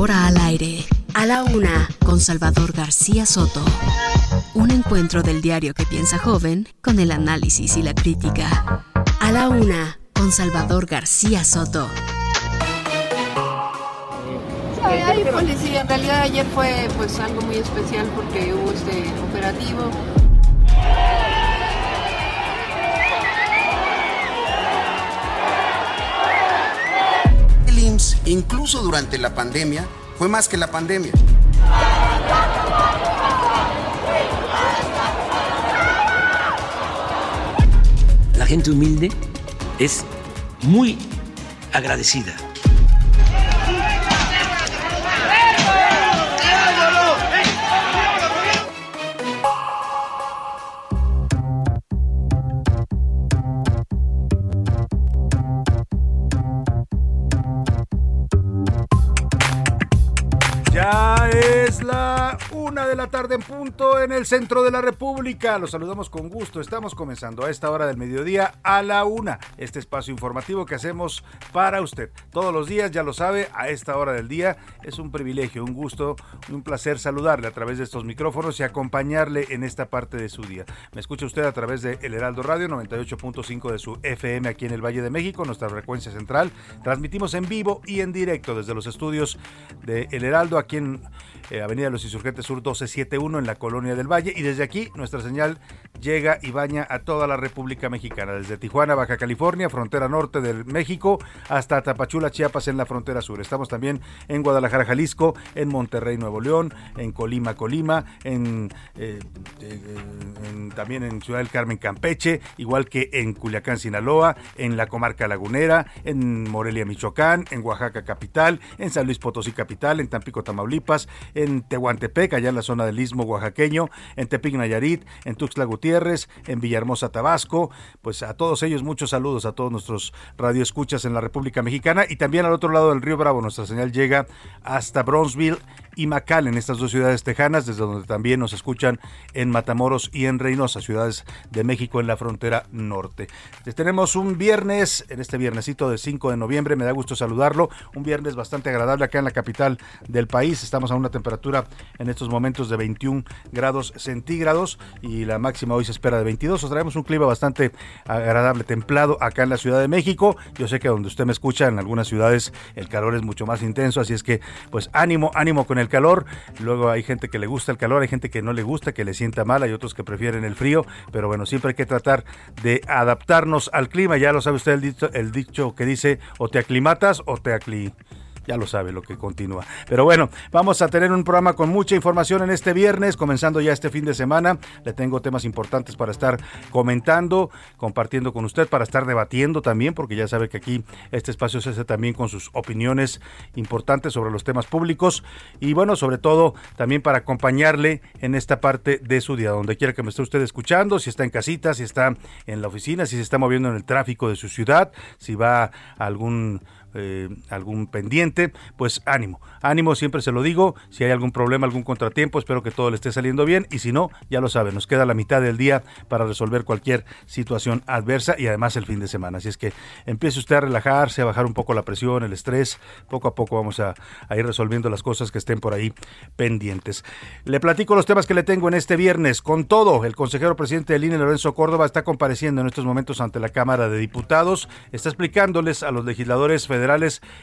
Ahora al aire, a la una, con Salvador García Soto. Un encuentro del diario que piensa joven con el análisis y la crítica. A la una, con Salvador García Soto. Hay policía, en realidad ayer fue pues algo muy especial porque hubo este operativo. Incluso durante la pandemia, fue más que la pandemia. La gente humilde es muy agradecida. La una de la tarde en punto en el centro de la República. Los saludamos con gusto. Estamos comenzando a esta hora del mediodía a la una. Este espacio informativo que hacemos para usted. Todos los días, ya lo sabe, a esta hora del día es un privilegio, un gusto, un placer saludarle a través de estos micrófonos y acompañarle en esta parte de su día. Me escucha usted a través de El Heraldo Radio 98.5 de su FM aquí en el Valle de México, nuestra frecuencia central. Transmitimos en vivo y en directo desde los estudios de El Heraldo aquí en eh, Avenida los Insurgentes Sur 1271 en la Colonia del Valle y desde aquí nuestra señal llega y baña a toda la República Mexicana, desde Tijuana, Baja California, frontera norte del México, hasta Tapachula, Chiapas en la frontera sur. Estamos también en Guadalajara, Jalisco, en Monterrey, Nuevo León, en Colima, Colima, en, eh, eh, en- también en Ciudad del Carmen, Campeche, igual que en Culiacán, Sinaloa, en la comarca lagunera, en Morelia, Michoacán, en Oaxaca capital, en San Luis Potosí capital, en Tampico, Tamaulipas, en Tehuantepec, allá en la zona del Istmo oaxaqueño, en Tepic, Nayarit, en Tuxtla Gutiérrez, en Villahermosa, Tabasco. Pues a todos ellos muchos saludos a todos nuestros radioescuchas en la República Mexicana y también al otro lado del río Bravo nuestra señal llega hasta Bronzeville y McAllen, estas dos ciudades tejanas, desde donde también nos escuchan en Matamoros y en Reynosa, ciudades de México en la frontera norte. Les tenemos un viernes, en este viernesito del 5 de noviembre, me da gusto saludarlo, un viernes bastante agradable acá en la capital del país, estamos a una temperatura en estos momentos de 21 grados centígrados y la máxima hoy se espera de 22, os traemos un clima bastante agradable, templado acá en la Ciudad de México, yo sé que donde usted me escucha, en algunas ciudades el calor es mucho más intenso, así es que pues ánimo, ánimo con el calor, luego hay gente que le gusta el calor, hay gente que no le gusta, que le sienta mal, hay otros que prefieren el frío, pero bueno, siempre hay que tratar de adaptarnos al clima, ya lo sabe usted el dicho, el dicho que dice o te aclimatas o te acli ya lo sabe lo que continúa. Pero bueno, vamos a tener un programa con mucha información en este viernes, comenzando ya este fin de semana. Le tengo temas importantes para estar comentando, compartiendo con usted, para estar debatiendo también, porque ya sabe que aquí este espacio se hace también con sus opiniones importantes sobre los temas públicos y bueno, sobre todo también para acompañarle en esta parte de su día, donde quiera que me esté usted escuchando, si está en casita, si está en la oficina, si se está moviendo en el tráfico de su ciudad, si va a algún eh, algún pendiente, pues ánimo, ánimo, siempre se lo digo, si hay algún problema, algún contratiempo, espero que todo le esté saliendo bien y si no, ya lo sabe, nos queda la mitad del día para resolver cualquier situación adversa y además el fin de semana, así es que empiece usted a relajarse, a bajar un poco la presión, el estrés, poco a poco vamos a, a ir resolviendo las cosas que estén por ahí pendientes. Le platico los temas que le tengo en este viernes, con todo, el consejero presidente del INE, Lorenzo Córdoba, está compareciendo en estos momentos ante la Cámara de Diputados, está explicándoles a los legisladores federales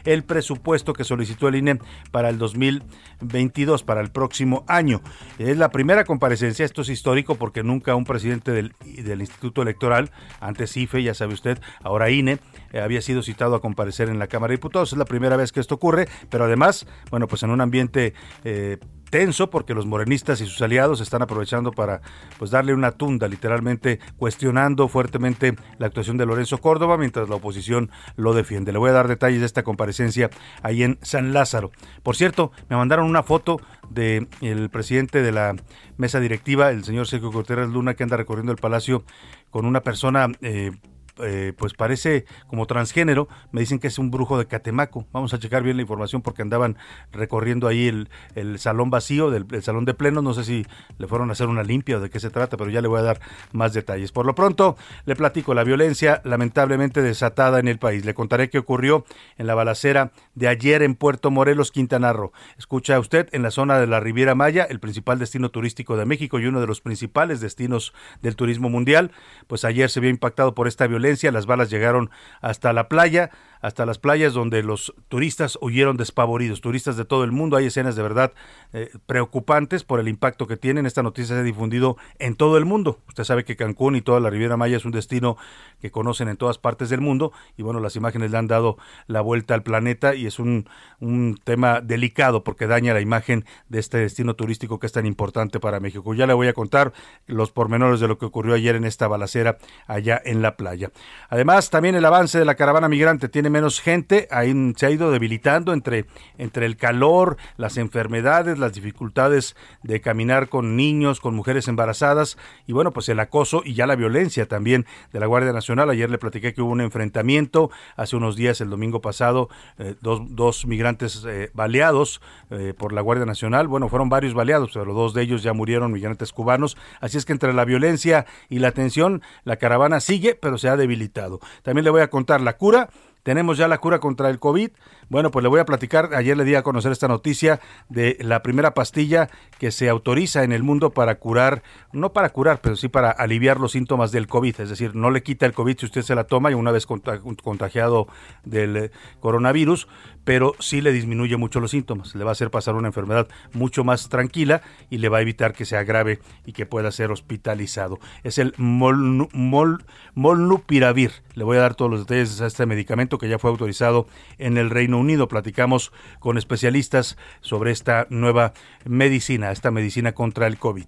el presupuesto que solicitó el INE para el 2022, para el próximo año. Es la primera comparecencia, esto es histórico porque nunca un presidente del, del Instituto Electoral, antes IFE, ya sabe usted, ahora INE, eh, había sido citado a comparecer en la Cámara de Diputados. Es la primera vez que esto ocurre, pero además, bueno, pues en un ambiente... Eh, tenso porque los morenistas y sus aliados están aprovechando para pues darle una tunda, literalmente cuestionando fuertemente la actuación de Lorenzo Córdoba mientras la oposición lo defiende. Le voy a dar detalles de esta comparecencia ahí en San Lázaro. Por cierto, me mandaron una foto del el presidente de la mesa directiva, el señor Sergio Cortés Luna, que anda recorriendo el palacio con una persona eh, eh, pues parece como transgénero. Me dicen que es un brujo de Catemaco. Vamos a checar bien la información porque andaban recorriendo ahí el, el salón vacío del salón de pleno. No sé si le fueron a hacer una limpia o de qué se trata, pero ya le voy a dar más detalles. Por lo pronto, le platico la violencia lamentablemente desatada en el país. Le contaré qué ocurrió en la balacera de ayer en Puerto Morelos, Quintana Roo. Escucha usted, en la zona de la Riviera Maya, el principal destino turístico de México y uno de los principales destinos del turismo mundial, pues ayer se vio impactado por esta violencia las balas llegaron hasta la playa, hasta las playas donde los turistas huyeron despavoridos, turistas de todo el mundo. Hay escenas de verdad eh, preocupantes por el impacto que tienen. Esta noticia se ha difundido en todo el mundo. Usted sabe que Cancún y toda la Riviera Maya es un destino que conocen en todas partes del mundo y bueno, las imágenes le han dado la vuelta al planeta y es un, un tema delicado porque daña la imagen de este destino turístico que es tan importante para México. Ya le voy a contar los pormenores de lo que ocurrió ayer en esta balacera allá en la playa. Además, también el avance de la caravana migrante tiene menos gente, ahí se ha ido debilitando entre, entre el calor, las enfermedades, las dificultades de caminar con niños, con mujeres embarazadas y bueno, pues el acoso y ya la violencia también de la Guardia Nacional. Ayer le platiqué que hubo un enfrentamiento, hace unos días, el domingo pasado, eh, dos, dos, migrantes eh, baleados eh, por la Guardia Nacional. Bueno, fueron varios baleados, pero dos de ellos ya murieron, migrantes cubanos. Así es que entre la violencia y la tensión, la caravana sigue, pero se ha debilitado. También le voy a contar la cura tenemos ya la cura contra el COVID. Bueno, pues le voy a platicar, ayer le di a conocer esta noticia de la primera pastilla que se autoriza en el mundo para curar, no para curar, pero sí para aliviar los síntomas del COVID. Es decir, no le quita el COVID si usted se la toma y una vez contagiado del eh, coronavirus, pero sí le disminuye mucho los síntomas. Le va a hacer pasar una enfermedad mucho más tranquila y le va a evitar que se agrave y que pueda ser hospitalizado. Es el molnupiravir. Le voy a dar todos los detalles de este medicamento que ya fue autorizado en el Reino Unido. Platicamos con especialistas sobre esta nueva medicina, esta medicina contra el COVID.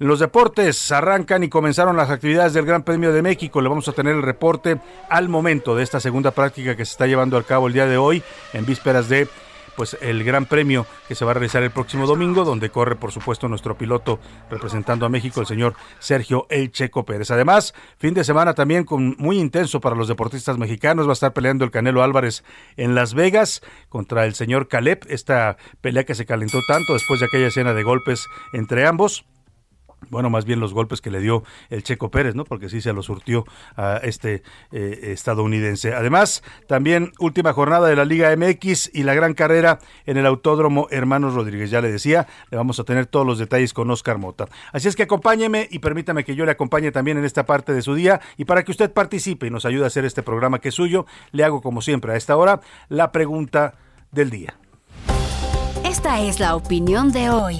Los deportes arrancan y comenzaron las actividades del Gran Premio de México. Le vamos a tener el reporte al momento de esta segunda práctica que se está llevando a cabo el día de hoy, en vísperas de pues el Gran Premio que se va a realizar el próximo domingo, donde corre por supuesto nuestro piloto representando a México, el señor Sergio El Checo Pérez. Además, fin de semana también con muy intenso para los deportistas mexicanos, va a estar peleando el Canelo Álvarez en Las Vegas contra el señor Caleb, esta pelea que se calentó tanto después de aquella escena de golpes entre ambos bueno, más bien los golpes que le dio el Checo Pérez, ¿no? Porque sí se lo surtió a este eh, estadounidense. Además, también última jornada de la Liga MX y la gran carrera en el Autódromo Hermanos Rodríguez. Ya le decía, le vamos a tener todos los detalles con Oscar Mota. Así es que acompáñeme y permítame que yo le acompañe también en esta parte de su día y para que usted participe y nos ayude a hacer este programa que es suyo, le hago como siempre a esta hora la pregunta del día. Esta es la opinión de hoy.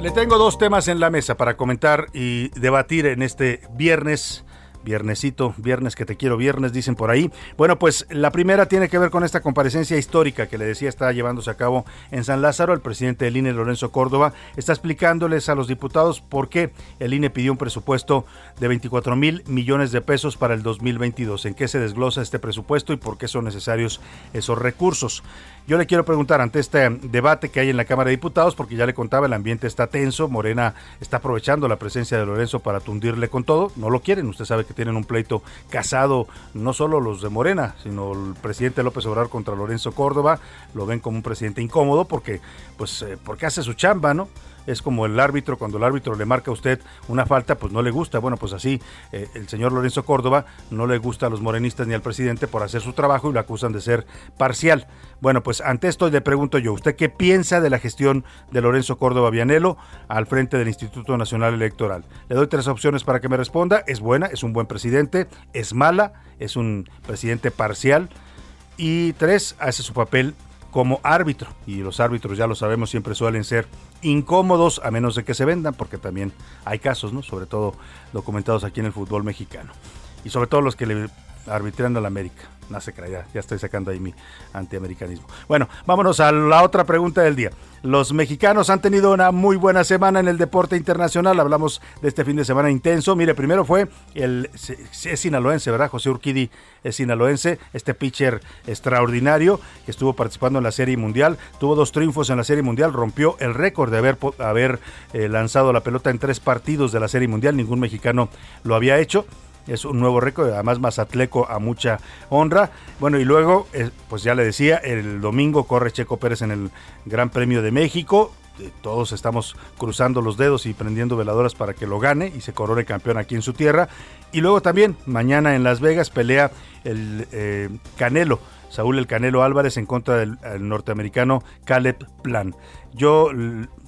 Le tengo dos temas en la mesa para comentar y debatir en este viernes Viernesito, viernes que te quiero, viernes, dicen por ahí. Bueno, pues la primera tiene que ver con esta comparecencia histórica que le decía está llevándose a cabo en San Lázaro. El presidente del INE, Lorenzo Córdoba, está explicándoles a los diputados por qué el INE pidió un presupuesto de 24 mil millones de pesos para el 2022, en qué se desglosa este presupuesto y por qué son necesarios esos recursos. Yo le quiero preguntar ante este debate que hay en la Cámara de Diputados, porque ya le contaba, el ambiente está tenso, Morena está aprovechando la presencia de Lorenzo para tundirle con todo, no lo quieren, usted sabe que tienen un pleito casado, no solo los de Morena, sino el presidente López Obrador contra Lorenzo Córdoba, lo ven como un presidente incómodo porque, pues, eh, porque hace su chamba, ¿no? Es como el árbitro, cuando el árbitro le marca a usted una falta, pues no le gusta. Bueno, pues así eh, el señor Lorenzo Córdoba no le gusta a los morenistas ni al presidente por hacer su trabajo y lo acusan de ser parcial. Bueno, pues ante esto le pregunto yo, ¿usted qué piensa de la gestión de Lorenzo Córdoba Vianelo al frente del Instituto Nacional Electoral? Le doy tres opciones para que me responda. Es buena, es un buen presidente, es mala, es un presidente parcial y tres, hace su papel como árbitro. Y los árbitros, ya lo sabemos, siempre suelen ser incómodos a menos de que se vendan, porque también hay casos, ¿no? Sobre todo documentados aquí en el fútbol mexicano. Y sobre todo los que le arbitrando al América. No se crea, ya, estoy sacando ahí mi antiamericanismo. Bueno, vámonos a la otra pregunta del día. Los mexicanos han tenido una muy buena semana en el deporte internacional. Hablamos de este fin de semana intenso. Mire, primero fue el es sinaloense, ¿verdad? José Urquidi es sinaloense, este pitcher extraordinario que estuvo participando en la Serie Mundial. Tuvo dos triunfos en la Serie Mundial, rompió el récord de haber, haber eh, lanzado la pelota en tres partidos de la Serie Mundial. Ningún mexicano lo había hecho es un nuevo récord, además Mazatleco a mucha honra. Bueno, y luego, eh, pues ya le decía, el domingo corre Checo Pérez en el Gran Premio de México. Eh, todos estamos cruzando los dedos y prendiendo veladoras para que lo gane y se corone campeón aquí en su tierra. Y luego también, mañana en Las Vegas pelea el eh, Canelo. Saúl El Canelo Álvarez en contra del norteamericano Caleb Plan. Yo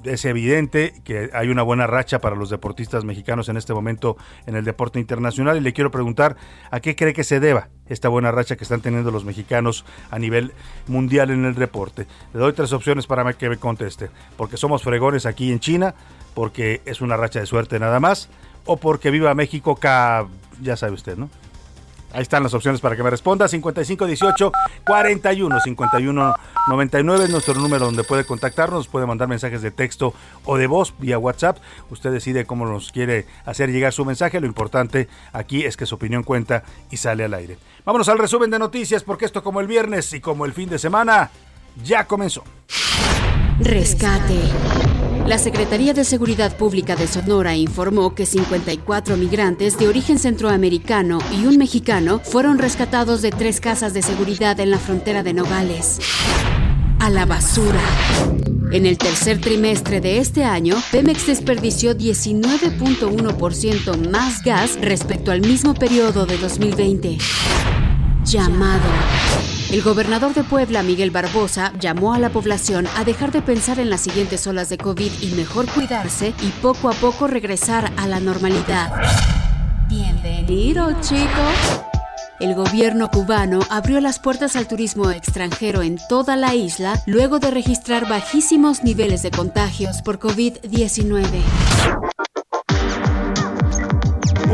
es evidente que hay una buena racha para los deportistas mexicanos en este momento en el deporte internacional y le quiero preguntar a qué cree que se deba esta buena racha que están teniendo los mexicanos a nivel mundial en el deporte. Le doy tres opciones para que me conteste. Porque somos fregones aquí en China, porque es una racha de suerte nada más, o porque viva México, ya sabe usted, ¿no? Ahí están las opciones para que me responda. 5518 41 51 99 es nuestro número donde puede contactarnos, puede mandar mensajes de texto o de voz vía WhatsApp. Usted decide cómo nos quiere hacer llegar su mensaje. Lo importante aquí es que su opinión cuenta y sale al aire. Vámonos al resumen de noticias porque esto como el viernes y como el fin de semana ya comenzó. Rescate. La Secretaría de Seguridad Pública de Sonora informó que 54 migrantes de origen centroamericano y un mexicano fueron rescatados de tres casas de seguridad en la frontera de Nogales. A la basura. En el tercer trimestre de este año, Pemex desperdició 19.1% más gas respecto al mismo periodo de 2020. Llamado. El gobernador de Puebla, Miguel Barbosa, llamó a la población a dejar de pensar en las siguientes olas de COVID y mejor cuidarse y poco a poco regresar a la normalidad. Bienvenido, chicos. El gobierno cubano abrió las puertas al turismo extranjero en toda la isla luego de registrar bajísimos niveles de contagios por COVID-19.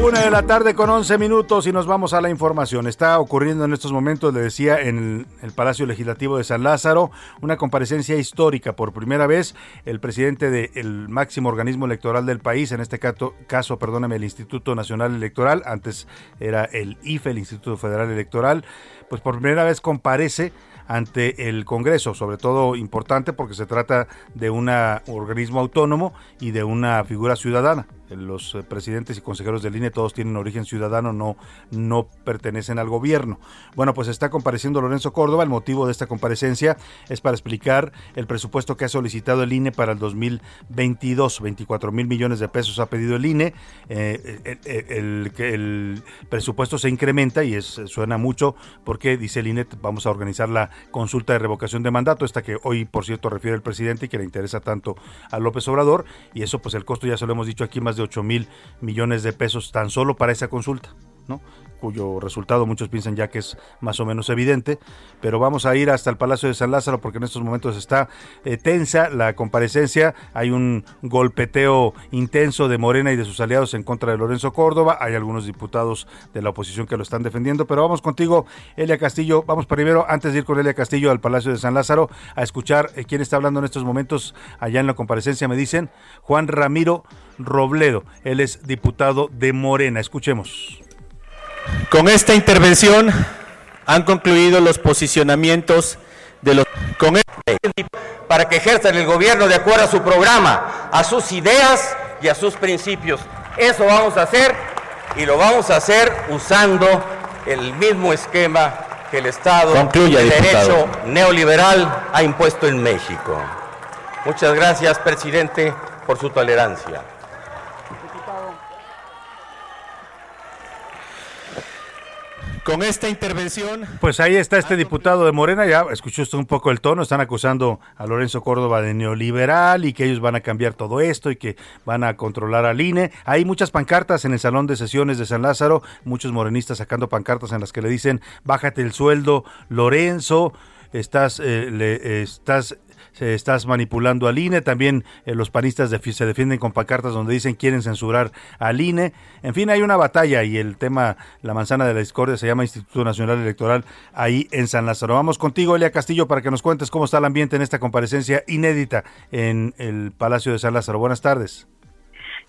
Una de la tarde con 11 minutos y nos vamos a la información. Está ocurriendo en estos momentos, le decía, en el, Palacio Legislativo de San Lázaro, una comparecencia histórica. Por primera vez, el presidente del máximo organismo electoral del país, en este caso, caso, perdóname, el Instituto Nacional Electoral, antes era el IFE, el Instituto Federal Electoral, pues por primera vez comparece ante el Congreso, sobre todo importante porque se trata de un organismo autónomo y de una figura ciudadana los eh, presidentes y consejeros del INE todos tienen origen ciudadano, no, no pertenecen al gobierno. Bueno, pues está compareciendo Lorenzo Córdoba. El motivo de esta comparecencia es para explicar el presupuesto que ha solicitado el INE para el 2022. 24 mil millones de pesos ha pedido el INE. Eh, el, presupuesto se incrementa y suena mucho porque dice el INE vamos a organizar la consulta de revocación de mandato, esta que hoy, por cierto, refiere el presidente y que le interesa tanto a López Obrador. Y eso, pues el costo ya se lo hemos dicho aquí más de 8 mil millones de pesos tan solo para esa consulta, ¿no? Cuyo resultado muchos piensan ya que es más o menos evidente, pero vamos a ir hasta el Palacio de San Lázaro porque en estos momentos está eh, tensa la comparecencia, hay un golpeteo intenso de Morena y de sus aliados en contra de Lorenzo Córdoba, hay algunos diputados de la oposición que lo están defendiendo, pero vamos contigo, Elia Castillo, vamos primero, antes de ir con Elia Castillo al Palacio de San Lázaro, a escuchar eh, quién está hablando en estos momentos allá en la comparecencia, me dicen, Juan Ramiro Robledo. Él es diputado de Morena. Escuchemos. Con esta intervención han concluido los posicionamientos de los con este, para que ejerzan el gobierno de acuerdo a su programa, a sus ideas y a sus principios. Eso vamos a hacer y lo vamos a hacer usando el mismo esquema que el Estado de Derecho neoliberal ha impuesto en México. Muchas gracias, presidente, por su tolerancia. Con esta intervención. Pues ahí está este diputado de Morena, ya escuchó usted un poco el tono, están acusando a Lorenzo Córdoba de neoliberal y que ellos van a cambiar todo esto y que van a controlar al INE. Hay muchas pancartas en el salón de sesiones de San Lázaro, muchos morenistas sacando pancartas en las que le dicen, bájate el sueldo, Lorenzo, estás, eh, le, estás estás manipulando al INE, también eh, los panistas se defienden con pacartas donde dicen quieren censurar al INE. En fin, hay una batalla y el tema, la manzana de la discordia se llama Instituto Nacional Electoral ahí en San Lázaro. Vamos contigo, Elia Castillo, para que nos cuentes cómo está el ambiente en esta comparecencia inédita en el Palacio de San Lázaro. Buenas tardes.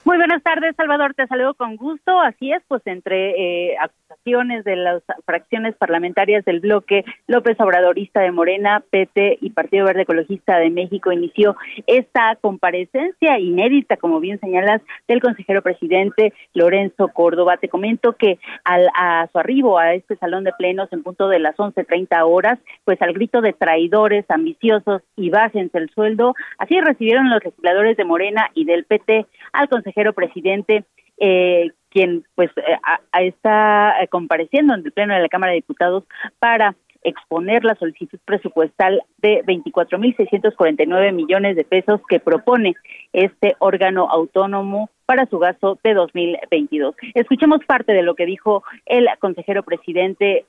Muy buenas tardes, Salvador. Te saludo con gusto. Así es, pues entre eh, acusaciones de las fracciones parlamentarias del bloque López Obradorista de Morena, PT y Partido Verde Ecologista de México inició esta comparecencia inédita, como bien señalas, del consejero presidente Lorenzo Córdoba. Te comento que al, a su arribo a este salón de plenos en punto de las 11.30 horas, pues al grito de traidores ambiciosos y bájense el sueldo, así recibieron los legisladores de Morena y del PT al consejero consejero presidente, eh, quien pues eh, está eh, compareciendo en el Pleno de la Cámara de Diputados para exponer la solicitud presupuestal de 24.649 millones de pesos que propone este órgano autónomo para su gasto de 2022. Escuchemos parte de lo que dijo el consejero presidente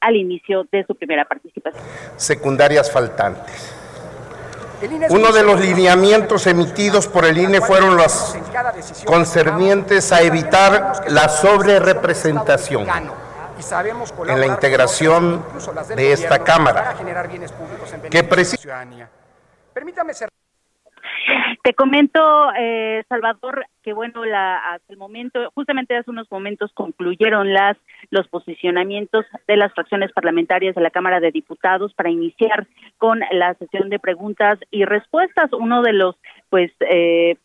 al inicio de su primera participación. Secundarias faltantes uno de los lineamientos emitidos por el INE fueron los concernientes a evitar la sobrerepresentación en la integración de esta Cámara, que Permítame te comento, eh, Salvador, que bueno, la, hasta el momento, justamente hace unos momentos concluyeron las los posicionamientos de las fracciones parlamentarias de la Cámara de Diputados para iniciar con la sesión de preguntas y respuestas. Uno de los, pues, eh,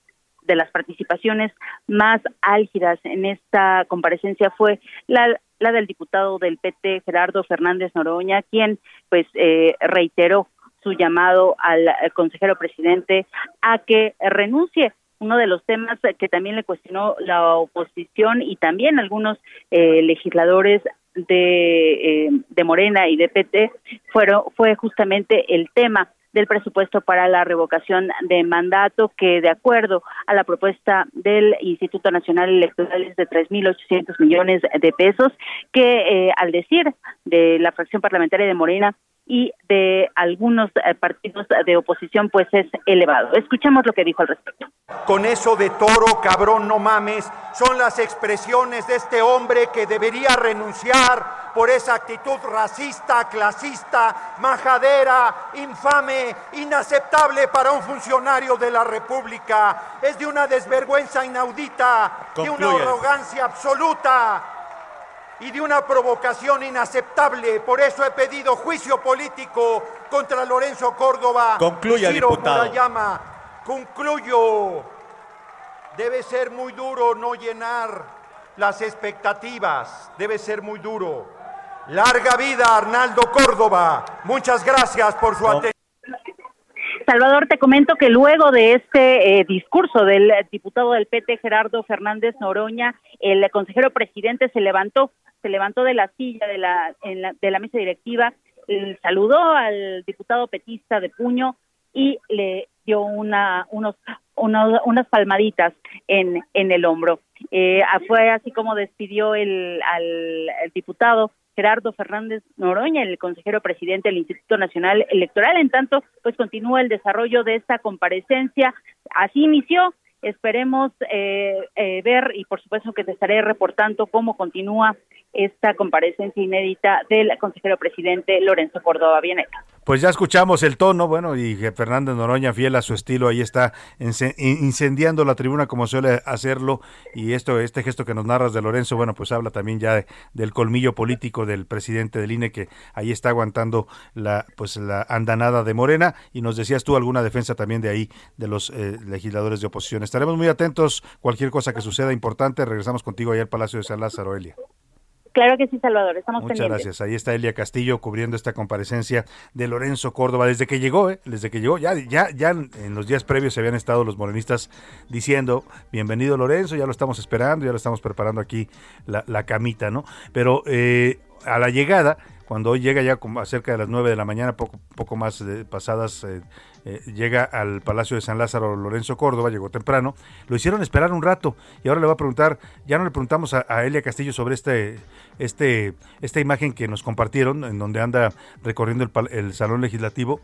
de las participaciones más álgidas en esta comparecencia fue la, la del diputado del PT Gerardo Fernández Noroña, quien pues eh, reiteró su llamado al, consejero presidente a que renuncie. Uno de los temas que también le cuestionó la oposición y también algunos eh, legisladores de, eh, de Morena y de PT fueron, fue justamente el tema del presupuesto para la revocación de mandato que de acuerdo a la propuesta del Instituto Nacional Electoral es de 3.800 millones de pesos que eh, al decir de la fracción parlamentaria de Morena y de algunos eh, partidos de oposición pues es elevado. Escuchemos lo que dijo al respecto. Con eso de toro, cabrón, no mames, son las expresiones de este hombre que debería renunciar por esa actitud racista, clasista, majadera, infame, inaceptable para un funcionario de la República. Es de una desvergüenza inaudita, de una arrogancia absoluta y de una provocación inaceptable. Por eso he pedido juicio político contra Lorenzo Córdoba. Concluya, diputado. llama. Concluyo. Debe ser muy duro no llenar las expectativas. Debe ser muy duro. Larga vida, Arnaldo Córdoba. Muchas gracias por su atención. Salvador, te comento que luego de este eh, discurso del diputado del PT, Gerardo Fernández Noroña, el consejero presidente se levantó se levantó de la silla de la, de la mesa directiva, saludó al diputado petista de puño y le dio una, unos, unas palmaditas en, en el hombro. Eh, fue así como despidió el, al, diputado Gerardo Fernández Noroña, el consejero presidente del Instituto Nacional Electoral. En tanto, pues continúa el desarrollo de esta comparecencia. Así inició. Esperemos eh, eh, ver y por supuesto que te estaré reportando cómo continúa esta comparecencia inédita del consejero presidente Lorenzo Córdoba Bieneta. Pues ya escuchamos el tono, bueno, y Fernández Noroña, fiel a su estilo, ahí está incendiando la tribuna como suele hacerlo, y esto, este gesto que nos narras de Lorenzo, bueno, pues habla también ya del colmillo político del presidente del INE, que ahí está aguantando la, pues la andanada de Morena, y nos decías tú alguna defensa también de ahí, de los eh, legisladores de oposición. Estaremos muy atentos, cualquier cosa que suceda importante, regresamos contigo ahí al Palacio de San Lázaro, Elia. Claro que sí, Salvador, estamos Muchas gracias. Ahí está Elia Castillo cubriendo esta comparecencia de Lorenzo Córdoba desde que llegó, ¿eh? desde que llegó. Ya, ya, ya en los días previos se habían estado los morenistas diciendo, bienvenido Lorenzo, ya lo estamos esperando, ya lo estamos preparando aquí la, la camita, ¿no? Pero eh, a la llegada, cuando hoy llega ya como cerca de las 9 de la mañana, poco, poco más pasadas eh, eh, llega al Palacio de San Lázaro Lorenzo Córdoba, llegó temprano, lo hicieron esperar un rato y ahora le va a preguntar, ya no le preguntamos a, Elia Castillo sobre este, este, esta imagen que nos compartieron, en donde anda recorriendo el, el Salón Legislativo,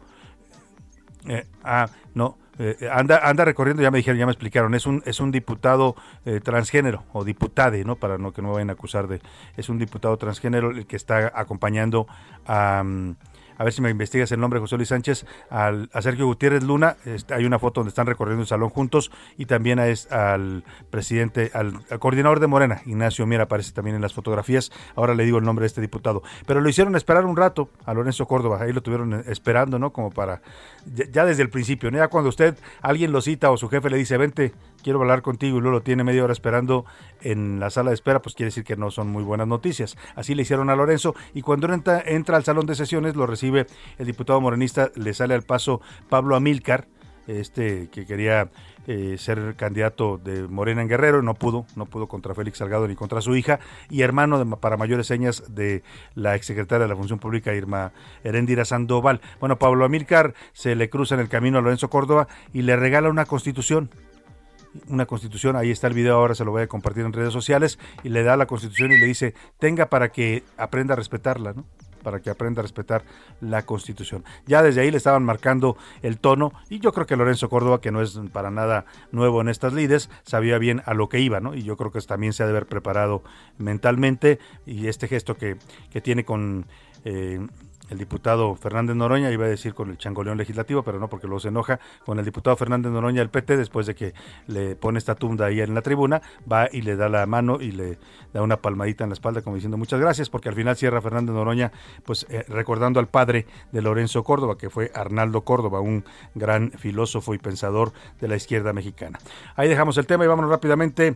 Eh, ah, no. Eh, anda, anda recorriendo, ya me dijeron, ya me explicaron, es un, es un diputado eh, transgénero o diputade, ¿no? Para no que no me vayan a acusar de, es un diputado transgénero el que está acompañando a... Mm, a ver si me investigas el nombre, José Luis Sánchez, al, a Sergio Gutiérrez Luna, este, hay una foto donde están recorriendo el salón juntos, y también es al presidente, al, coordinador de Morena, Ignacio Miera, aparece también en las fotografías, ahora le digo el nombre de este diputado, pero lo hicieron esperar un rato a Lorenzo Córdoba, ahí lo tuvieron esperando, ¿no? Como para, ya, desde el principio, ¿no? ya cuando usted, alguien lo cita o su jefe le dice, vente, quiero hablar contigo y luego lo tiene media hora esperando en la sala de espera, pues quiere decir que no son muy buenas noticias. Así le hicieron a Lorenzo y cuando entra, entra al salón de sesiones lo recibe el diputado morenista, le sale al paso Pablo Amílcar, este que quería eh, ser candidato de Morena en Guerrero, no pudo, no pudo contra Félix Salgado ni contra su hija, y hermano de, para mayores señas de la exsecretaria de la Función Pública, Irma Herendira Sandoval. Bueno, Pablo Amílcar se le cruza en el camino a Lorenzo Córdoba y le regala una constitución una constitución, ahí está el video, ahora se lo voy a compartir en redes sociales, y le da la constitución y le dice, tenga para que aprenda a respetarla, ¿no? para que aprenda a respetar la Constitución. Ya desde ahí le estaban marcando el tono y yo creo que Lorenzo Córdoba, que no es para nada nuevo en estas lides, sabía bien a lo que iba, ¿no? Y yo creo que también se ha de haber preparado mentalmente y este gesto que, que tiene con eh, el diputado Fernández Noroña, iba a decir con el changoleón legislativo, pero no porque luego se enoja, con el diputado Fernández Noroña del PT, después de que le pone esta tunda ahí en la tribuna, va y le da la mano y le da una palmadita en la espalda como diciendo muchas gracias, porque al final cierra Fernández Noroña, pues eh, recordando al padre de Lorenzo Córdoba, que fue Arnaldo Córdoba, un gran filósofo y pensador de la izquierda mexicana. Ahí dejamos el tema y vámonos rápidamente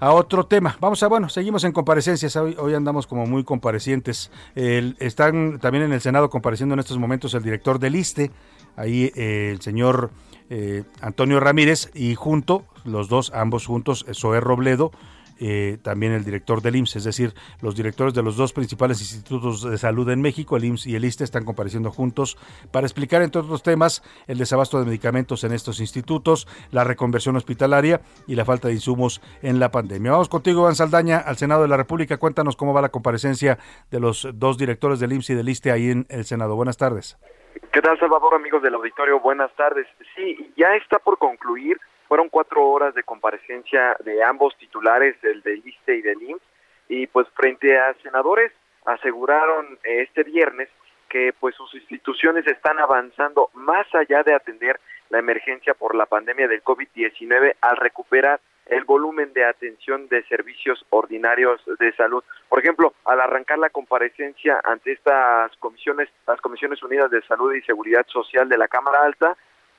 a otro tema. Vamos a, bueno, seguimos en comparecencias. Hoy, andamos como muy comparecientes. están también en el Senado compareciendo en estos momentos el director del ISTE, ahí eh, el señor eh, Antonio Ramírez, y junto, los dos, ambos juntos, Zoé Robledo, eh, también el director del IMSS, es decir, los directores de los dos principales institutos de salud en México, el IMSS y el ISTE, están compareciendo juntos para explicar, entre otros temas, el desabasto de medicamentos en estos institutos, la reconversión hospitalaria y la falta de insumos en la pandemia. Vamos contigo, Iván Saldaña, al Senado de la República. Cuéntanos cómo va la comparecencia de los dos directores del IMSS y del ISTE ahí en el Senado. Buenas tardes. ¿Qué tal, Salvador, amigos del auditorio? Buenas tardes. Sí, ya está por concluir fueron cuatro horas de comparecencia de ambos titulares, el del ISTE y del IMSS, y pues frente a senadores aseguraron este viernes que pues sus instituciones están avanzando más allá de atender la emergencia por la pandemia del COVID-19 al recuperar el volumen de atención de servicios ordinarios de salud. Por ejemplo, al arrancar la comparecencia ante estas comisiones, las Comisiones Unidas de Salud y Seguridad Social de la Cámara Alta,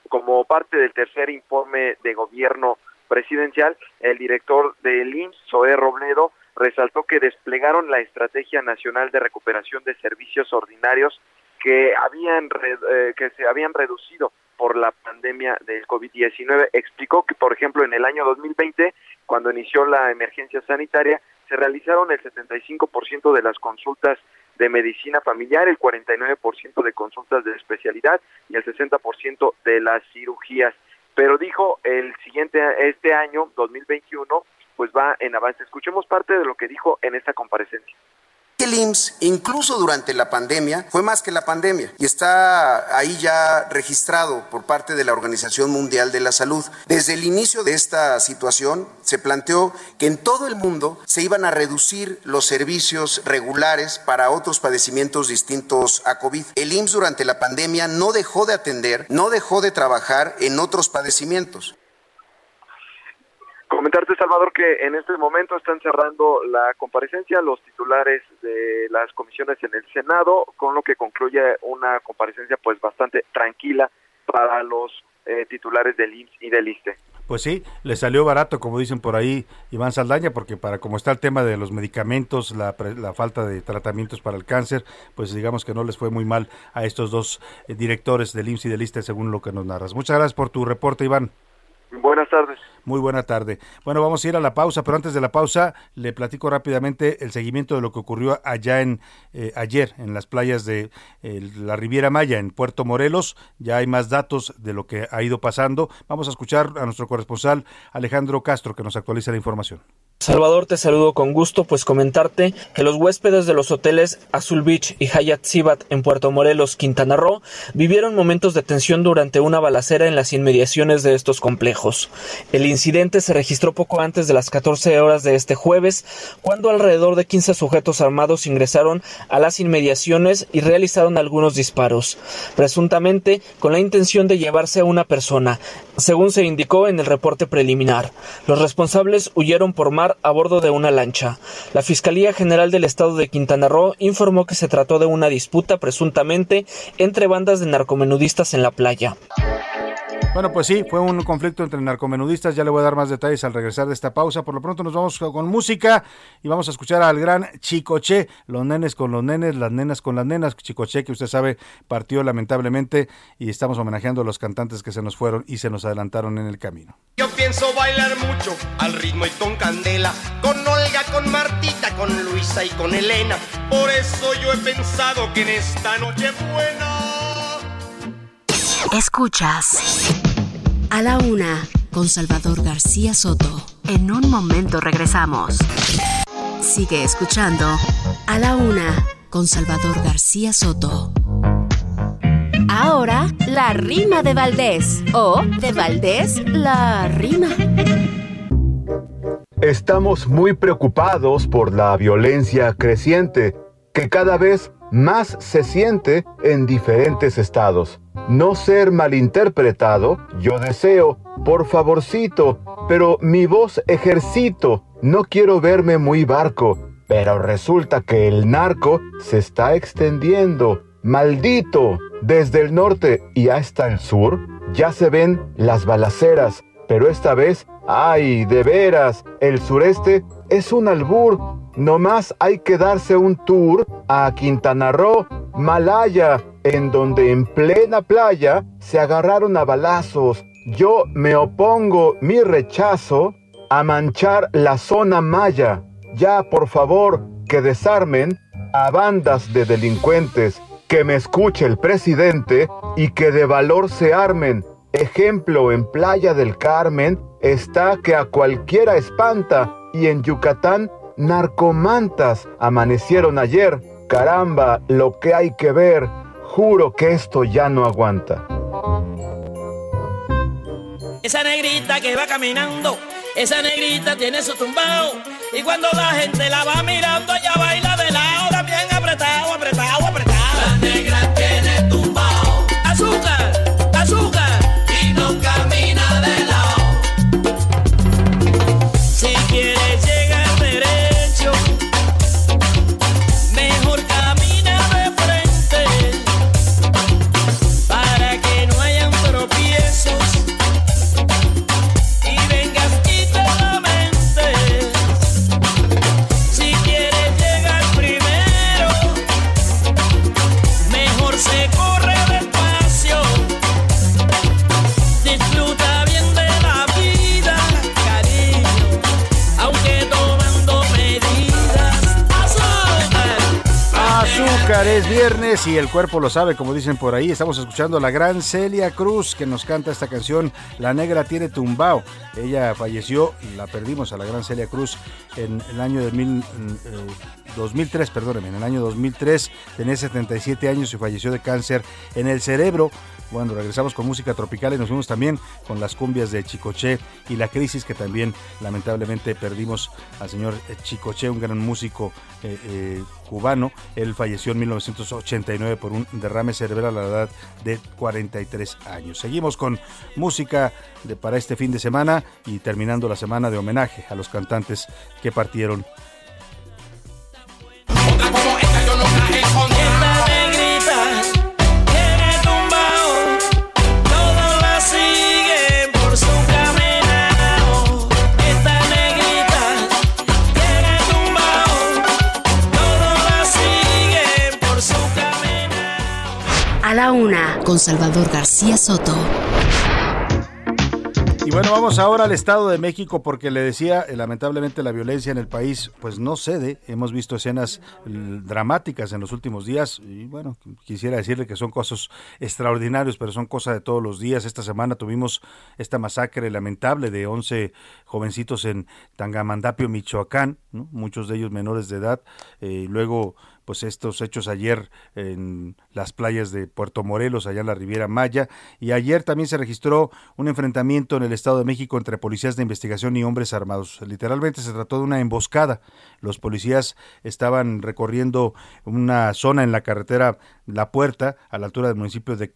como parte del tercer informe de gobierno presidencial, el director del IMSS, Zoé Robledo, resaltó que desplegaron la Estrategia Nacional de Recuperación de Servicios Ordinarios que habían eh, que se habían reducido por la pandemia del COVID-19. Explicó que, por ejemplo, en el año 2020, cuando inició la emergencia sanitaria, se realizaron el 75% de las consultas de medicina familiar, el 49% de consultas de especialidad y el 60% de las cirugías. Pero dijo el siguiente, este año, 2021, pues va en avance. Escuchemos parte de lo que dijo en esta comparecencia. El IMSS, incluso durante la pandemia, fue más que la pandemia y está ahí ya registrado por parte de la Organización Mundial de la Salud. Desde el inicio de esta situación se planteó que en todo el mundo se iban a reducir los servicios regulares para otros padecimientos distintos a COVID. El IMSS durante la pandemia no dejó de atender, no dejó de trabajar en otros padecimientos. Comentarte, Salvador, que en este momento están cerrando la comparecencia los titulares de las comisiones en el Senado, con lo que concluye una comparecencia pues bastante tranquila para los eh, titulares del IMSS y del ISTE. Pues sí, le salió barato, como dicen por ahí Iván Saldaña, porque para como está el tema de los medicamentos, la, la falta de tratamientos para el cáncer, pues digamos que no les fue muy mal a estos dos eh, directores del IMSS y del ISTE, según lo que nos narras. Muchas gracias por tu reporte, Iván. Buenas tardes. Muy buena tarde. Bueno, vamos a ir a la pausa, pero antes de la pausa le platico rápidamente el seguimiento de lo que ocurrió allá en eh, ayer en las playas de la Riviera Maya en Puerto Morelos. Ya hay más datos de lo que ha ido pasando. Vamos a escuchar a nuestro corresponsal Alejandro Castro que nos actualiza la información. Salvador, te saludo con gusto, pues comentarte que los huéspedes de los hoteles Azul Beach y Hayat Sibat en Puerto Morelos, Quintana Roo, vivieron momentos de tensión durante una balacera en las inmediaciones de estos complejos. El incidente se registró poco antes de las 14 horas de este jueves, cuando alrededor de 15 sujetos armados ingresaron a las inmediaciones y realizaron algunos disparos, presuntamente con la intención de llevarse a una persona, según se indicó en el reporte preliminar. Los responsables huyeron por mar a bordo de una lancha. La Fiscalía General del Estado de Quintana Roo informó que se trató de una disputa presuntamente entre bandas de narcomenudistas en la playa. Bueno, pues sí, fue un conflicto entre narcomenudistas. Ya le voy a dar más detalles al regresar de esta pausa. Por lo pronto nos vamos con música y vamos a escuchar al gran Chicoche, los nenes con los nenes, las nenas con las nenas. Chicoche, que usted sabe, partió lamentablemente y estamos homenajeando a los cantantes que se nos fueron y se nos adelantaron en el camino. Yo pienso bailar mucho al ritmo y con candela, con Olga, con Martita, con Luisa y con Elena. Por eso yo he pensado que en esta noche buena Escuchas a la una con Salvador García Soto. En un momento regresamos. Sigue escuchando a la una con Salvador García Soto. Ahora, la rima de Valdés. O de Valdés, la rima. Estamos muy preocupados por la violencia creciente, que cada vez más se siente en diferentes estados. No ser malinterpretado, yo deseo, por favorcito, pero mi voz ejercito, no quiero verme muy barco, pero resulta que el narco se está extendiendo. Maldito, desde el norte y hasta el sur ya se ven las balaceras, pero esta vez, ay, de veras, el sureste es un albur. Nomás hay que darse un tour a Quintana Roo, Malaya, en donde en plena playa se agarraron a balazos. Yo me opongo mi rechazo a manchar la zona maya. Ya, por favor, que desarmen a bandas de delincuentes, que me escuche el presidente y que de valor se armen. Ejemplo, en Playa del Carmen está que a cualquiera espanta y en Yucatán narcomantas amanecieron ayer. Caramba, lo que hay que ver. Juro que esto ya no aguanta. Esa negrita que va caminando, esa negrita tiene su tumbao. Y cuando la gente la va mirando, ella baila de lado, apretado, apretado, apretado. Y el cuerpo lo sabe, como dicen por ahí. Estamos escuchando a la gran Celia Cruz que nos canta esta canción, La Negra tiene tumbao. Ella falleció, la perdimos a la gran Celia Cruz en el año de mil, 2003, eh, perdóneme, en el año 2003, tenía 77 años y falleció de cáncer en el cerebro. Bueno, regresamos con música tropical y nos fuimos también con las cumbias de Chicoche y la crisis que también lamentablemente perdimos al señor Chicoche, un gran músico eh, eh, cubano. Él falleció en 1989 por un derrame cerebral a la edad de 43 años. Seguimos con música para este fin de semana y terminando la semana de homenaje a los cantantes que partieron con Salvador García Soto. Y bueno, vamos ahora al Estado de México porque le decía, eh, lamentablemente la violencia en el país pues no cede. Hemos visto escenas dramáticas en los últimos días y bueno, quisiera decirle que son cosas extraordinarias, pero son cosas de todos los días. Esta semana tuvimos esta masacre lamentable de 11 jovencitos en Tangamandapio, Michoacán, muchos de ellos menores de edad. Eh, luego pues estos hechos ayer en las playas de Puerto Morelos, allá en la Riviera Maya, y ayer también se registró un enfrentamiento en el Estado de México entre policías de investigación y hombres armados. Literalmente se trató de una emboscada. Los policías estaban recorriendo una zona en la carretera La Puerta, a la altura del municipio de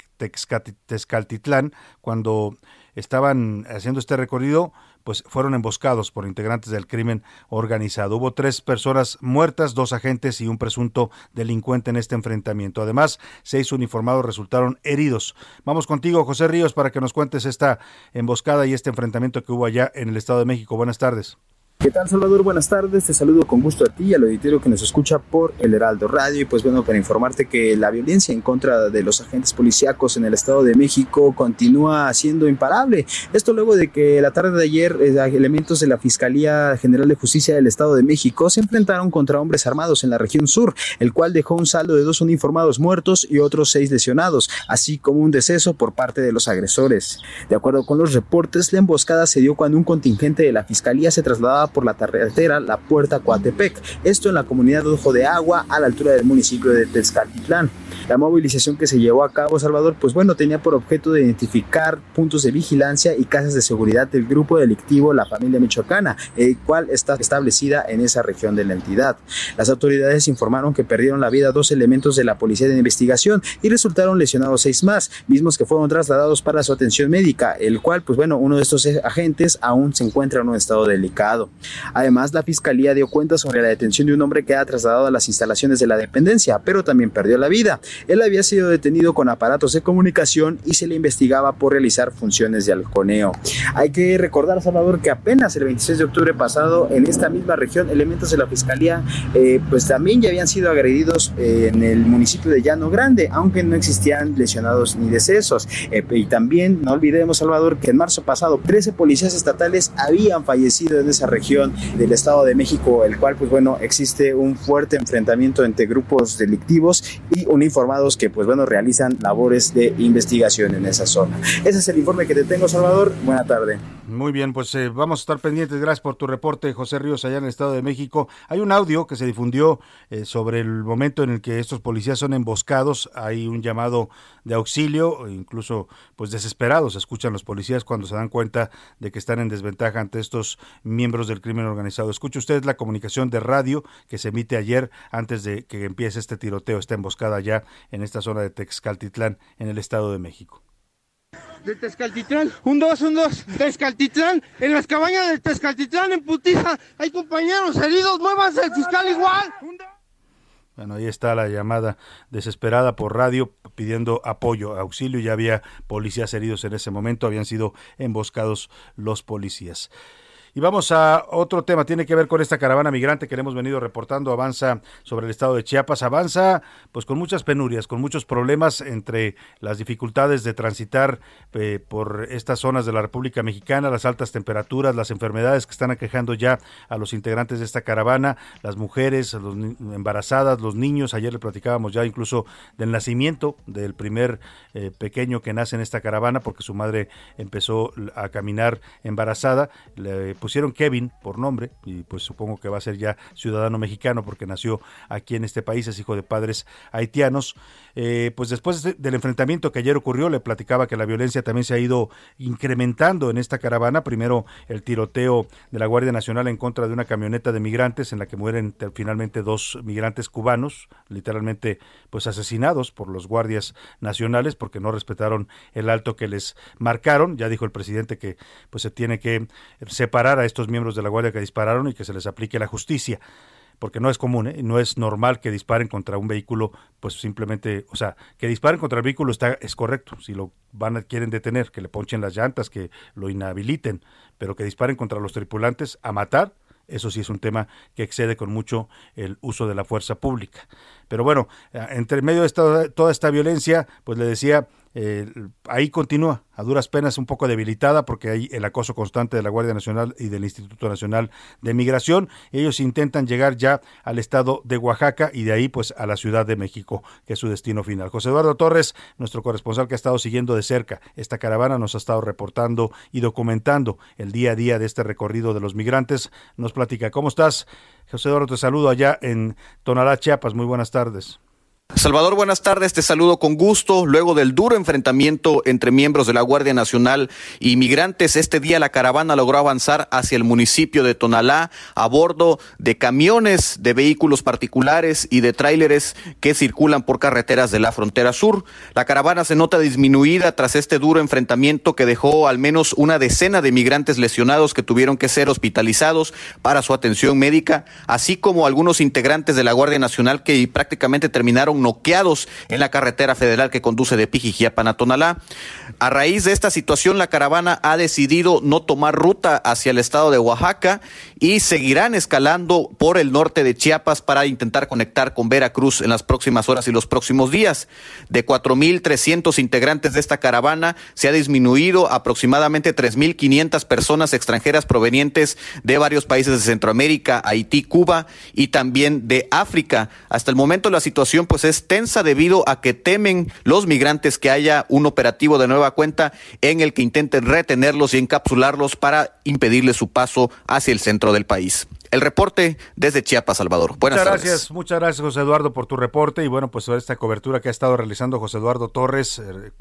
Tezcaltitlán, cuando estaban haciendo este recorrido, pues fueron emboscados por integrantes del crimen organizado. Hubo tres personas muertas, dos agentes y un presunto delincuente en este enfrentamiento. Además, seis uniformados resultaron heridos. Vamos contigo, José Ríos, para que nos cuentes esta emboscada y este enfrentamiento que hubo allá en el Estado de México. Buenas tardes. ¿Qué tal Salvador? Buenas tardes, te saludo con gusto a ti y al auditorio que nos escucha por el Heraldo Radio y pues bueno, para informarte que la violencia en contra de los agentes policíacos en el Estado de México continúa siendo imparable. Esto luego de que la tarde de ayer eh, elementos de la Fiscalía General de Justicia del Estado de México se enfrentaron contra hombres armados en la región sur, el cual dejó un saldo de dos uniformados muertos y otros seis lesionados, así como un deceso por parte de los agresores. De acuerdo con los reportes, la emboscada se dio cuando un contingente de la Fiscalía se trasladaba por la carretera La Puerta Coatepec, esto en la comunidad de Ojo de Agua a la altura del municipio de Tezcatitlán. La movilización que se llevó a cabo Salvador, pues bueno, tenía por objeto de identificar puntos de vigilancia y casas de seguridad del grupo delictivo La Familia Michoacana, el cual está establecida en esa región de la entidad. Las autoridades informaron que perdieron la vida dos elementos de la policía de investigación y resultaron lesionados seis más, mismos que fueron trasladados para su atención médica, el cual, pues bueno, uno de estos agentes aún se encuentra en un estado delicado. Además, la fiscalía dio cuenta sobre la detención de un hombre que ha trasladado a las instalaciones de la dependencia, pero también perdió la vida. Él había sido detenido con aparatos de comunicación y se le investigaba por realizar funciones de halconeo. Hay que recordar, Salvador, que apenas el 26 de octubre pasado, en esta misma región, elementos de la fiscalía, eh, pues también ya habían sido agredidos eh, en el municipio de Llano Grande, aunque no existían lesionados ni decesos. Eh, y también, no olvidemos, Salvador, que en marzo pasado, 13 policías estatales habían fallecido en esa región del Estado de México, el cual, pues bueno, existe un fuerte enfrentamiento entre grupos delictivos y uniformados que, pues bueno, realizan labores de investigación en esa zona. Ese es el informe que te tengo, Salvador. Buena tarde. Muy bien, pues eh, vamos a estar pendientes. Gracias por tu reporte, José Ríos, allá en el Estado de México. Hay un audio que se difundió eh, sobre el momento en el que estos policías son emboscados. Hay un llamado de auxilio, incluso pues desesperados escuchan los policías cuando se dan cuenta de que están en desventaja ante estos miembros del crimen organizado. Escuche usted la comunicación de radio que se emite ayer antes de que empiece este tiroteo, esta emboscada allá en esta zona de Texcaltitlán, en el Estado de México de Tezcaltitlán. Un 2, un 2. Tezcaltitlán. En las cabañas de Tezcaltitlán, en Putiza, hay compañeros heridos. Muévanse el fiscal igual. Bueno, ahí está la llamada desesperada por radio pidiendo apoyo, auxilio. Ya había policías heridos en ese momento, habían sido emboscados los policías. Y vamos a otro tema, tiene que ver con esta caravana migrante que le hemos venido reportando, avanza sobre el estado de Chiapas, avanza pues con muchas penurias, con muchos problemas entre las dificultades de transitar eh, por estas zonas de la República Mexicana, las altas temperaturas, las enfermedades que están aquejando ya a los integrantes de esta caravana, las mujeres, las embarazadas, los niños, ayer le platicábamos ya incluso del nacimiento del primer eh, pequeño que nace en esta caravana porque su madre empezó a caminar embarazada, le pusieron Kevin por nombre y pues supongo que va a ser ya ciudadano mexicano porque nació aquí en este país, es hijo de padres haitianos. Eh, pues después del enfrentamiento que ayer ocurrió, le platicaba que la violencia también se ha ido incrementando en esta caravana. Primero el tiroteo de la Guardia Nacional en contra de una camioneta de migrantes en la que mueren finalmente dos migrantes cubanos, literalmente pues asesinados por los guardias nacionales porque no respetaron el alto que les marcaron. Ya dijo el presidente que pues se tiene que separar a estos miembros de la Guardia que dispararon y que se les aplique la justicia porque no es común, ¿eh? no es normal que disparen contra un vehículo, pues simplemente, o sea, que disparen contra el vehículo está es correcto, si lo van a quieren detener, que le ponchen las llantas, que lo inhabiliten, pero que disparen contra los tripulantes a matar, eso sí es un tema que excede con mucho el uso de la fuerza pública. Pero bueno, entre medio de toda esta violencia, pues le decía, eh, ahí continúa, a duras penas un poco debilitada porque hay el acoso constante de la Guardia Nacional y del Instituto Nacional de Migración. Ellos intentan llegar ya al estado de Oaxaca y de ahí pues a la Ciudad de México, que es su destino final. José Eduardo Torres, nuestro corresponsal que ha estado siguiendo de cerca esta caravana, nos ha estado reportando y documentando el día a día de este recorrido de los migrantes. Nos platica, ¿cómo estás? José Eduardo, te saludo allá en Tonalá, Chiapas. Muy buenas tardes. Salvador, buenas tardes, te saludo con gusto. Luego del duro enfrentamiento entre miembros de la Guardia Nacional y migrantes, este día la caravana logró avanzar hacia el municipio de Tonalá a bordo de camiones, de vehículos particulares y de tráileres que circulan por carreteras de la frontera sur. La caravana se nota disminuida tras este duro enfrentamiento que dejó al menos una decena de migrantes lesionados que tuvieron que ser hospitalizados para su atención médica, así como algunos integrantes de la Guardia Nacional que prácticamente terminaron noqueados en la carretera federal que conduce de Pijijiapan a Tonalá. A raíz de esta situación, la caravana ha decidido no tomar ruta hacia el estado de Oaxaca y seguirán escalando por el norte de Chiapas para intentar conectar con Veracruz en las próximas horas y los próximos días. De 4.300 integrantes de esta caravana, se ha disminuido aproximadamente 3.500 personas extranjeras provenientes de varios países de Centroamérica, Haití, Cuba y también de África. Hasta el momento la situación pues es tensa debido a que temen los migrantes que haya un operativo de nueva cuenta en el que intenten retenerlos y encapsularlos para impedirles su paso hacia el centro del país. El reporte desde Chiapas, Salvador. Buenas muchas tardes. gracias, muchas gracias José Eduardo por tu reporte y bueno, pues sobre esta cobertura que ha estado realizando José Eduardo Torres, eh,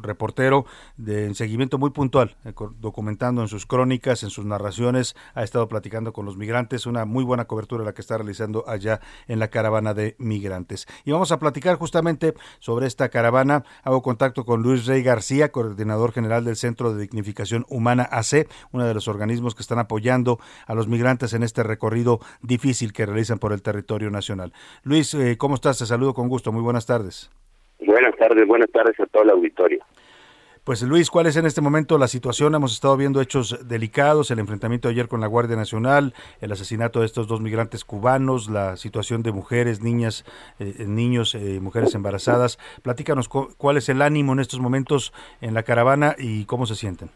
reportero de seguimiento muy puntual, eh, documentando en sus crónicas, en sus narraciones, ha estado platicando con los migrantes, una muy buena cobertura la que está realizando allá en la caravana de migrantes. Y vamos a platicar justamente sobre esta caravana. Hago contacto con Luis Rey García, coordinador general del Centro de Dignificación Humana AC, uno de los organismos que están apoyando a los migrantes en este recorrido recorrido difícil que realizan por el territorio nacional. Luis, eh, ¿cómo estás? Te saludo con gusto. Muy buenas tardes. Buenas tardes, buenas tardes a todo el auditorio. Pues Luis, ¿cuál es en este momento la situación? Hemos estado viendo hechos delicados, el enfrentamiento ayer con la Guardia Nacional, el asesinato de estos dos migrantes cubanos, la situación de mujeres, niñas, eh, niños, eh, mujeres embarazadas. Platícanos cuál es el ánimo en estos momentos en la caravana y cómo se sienten.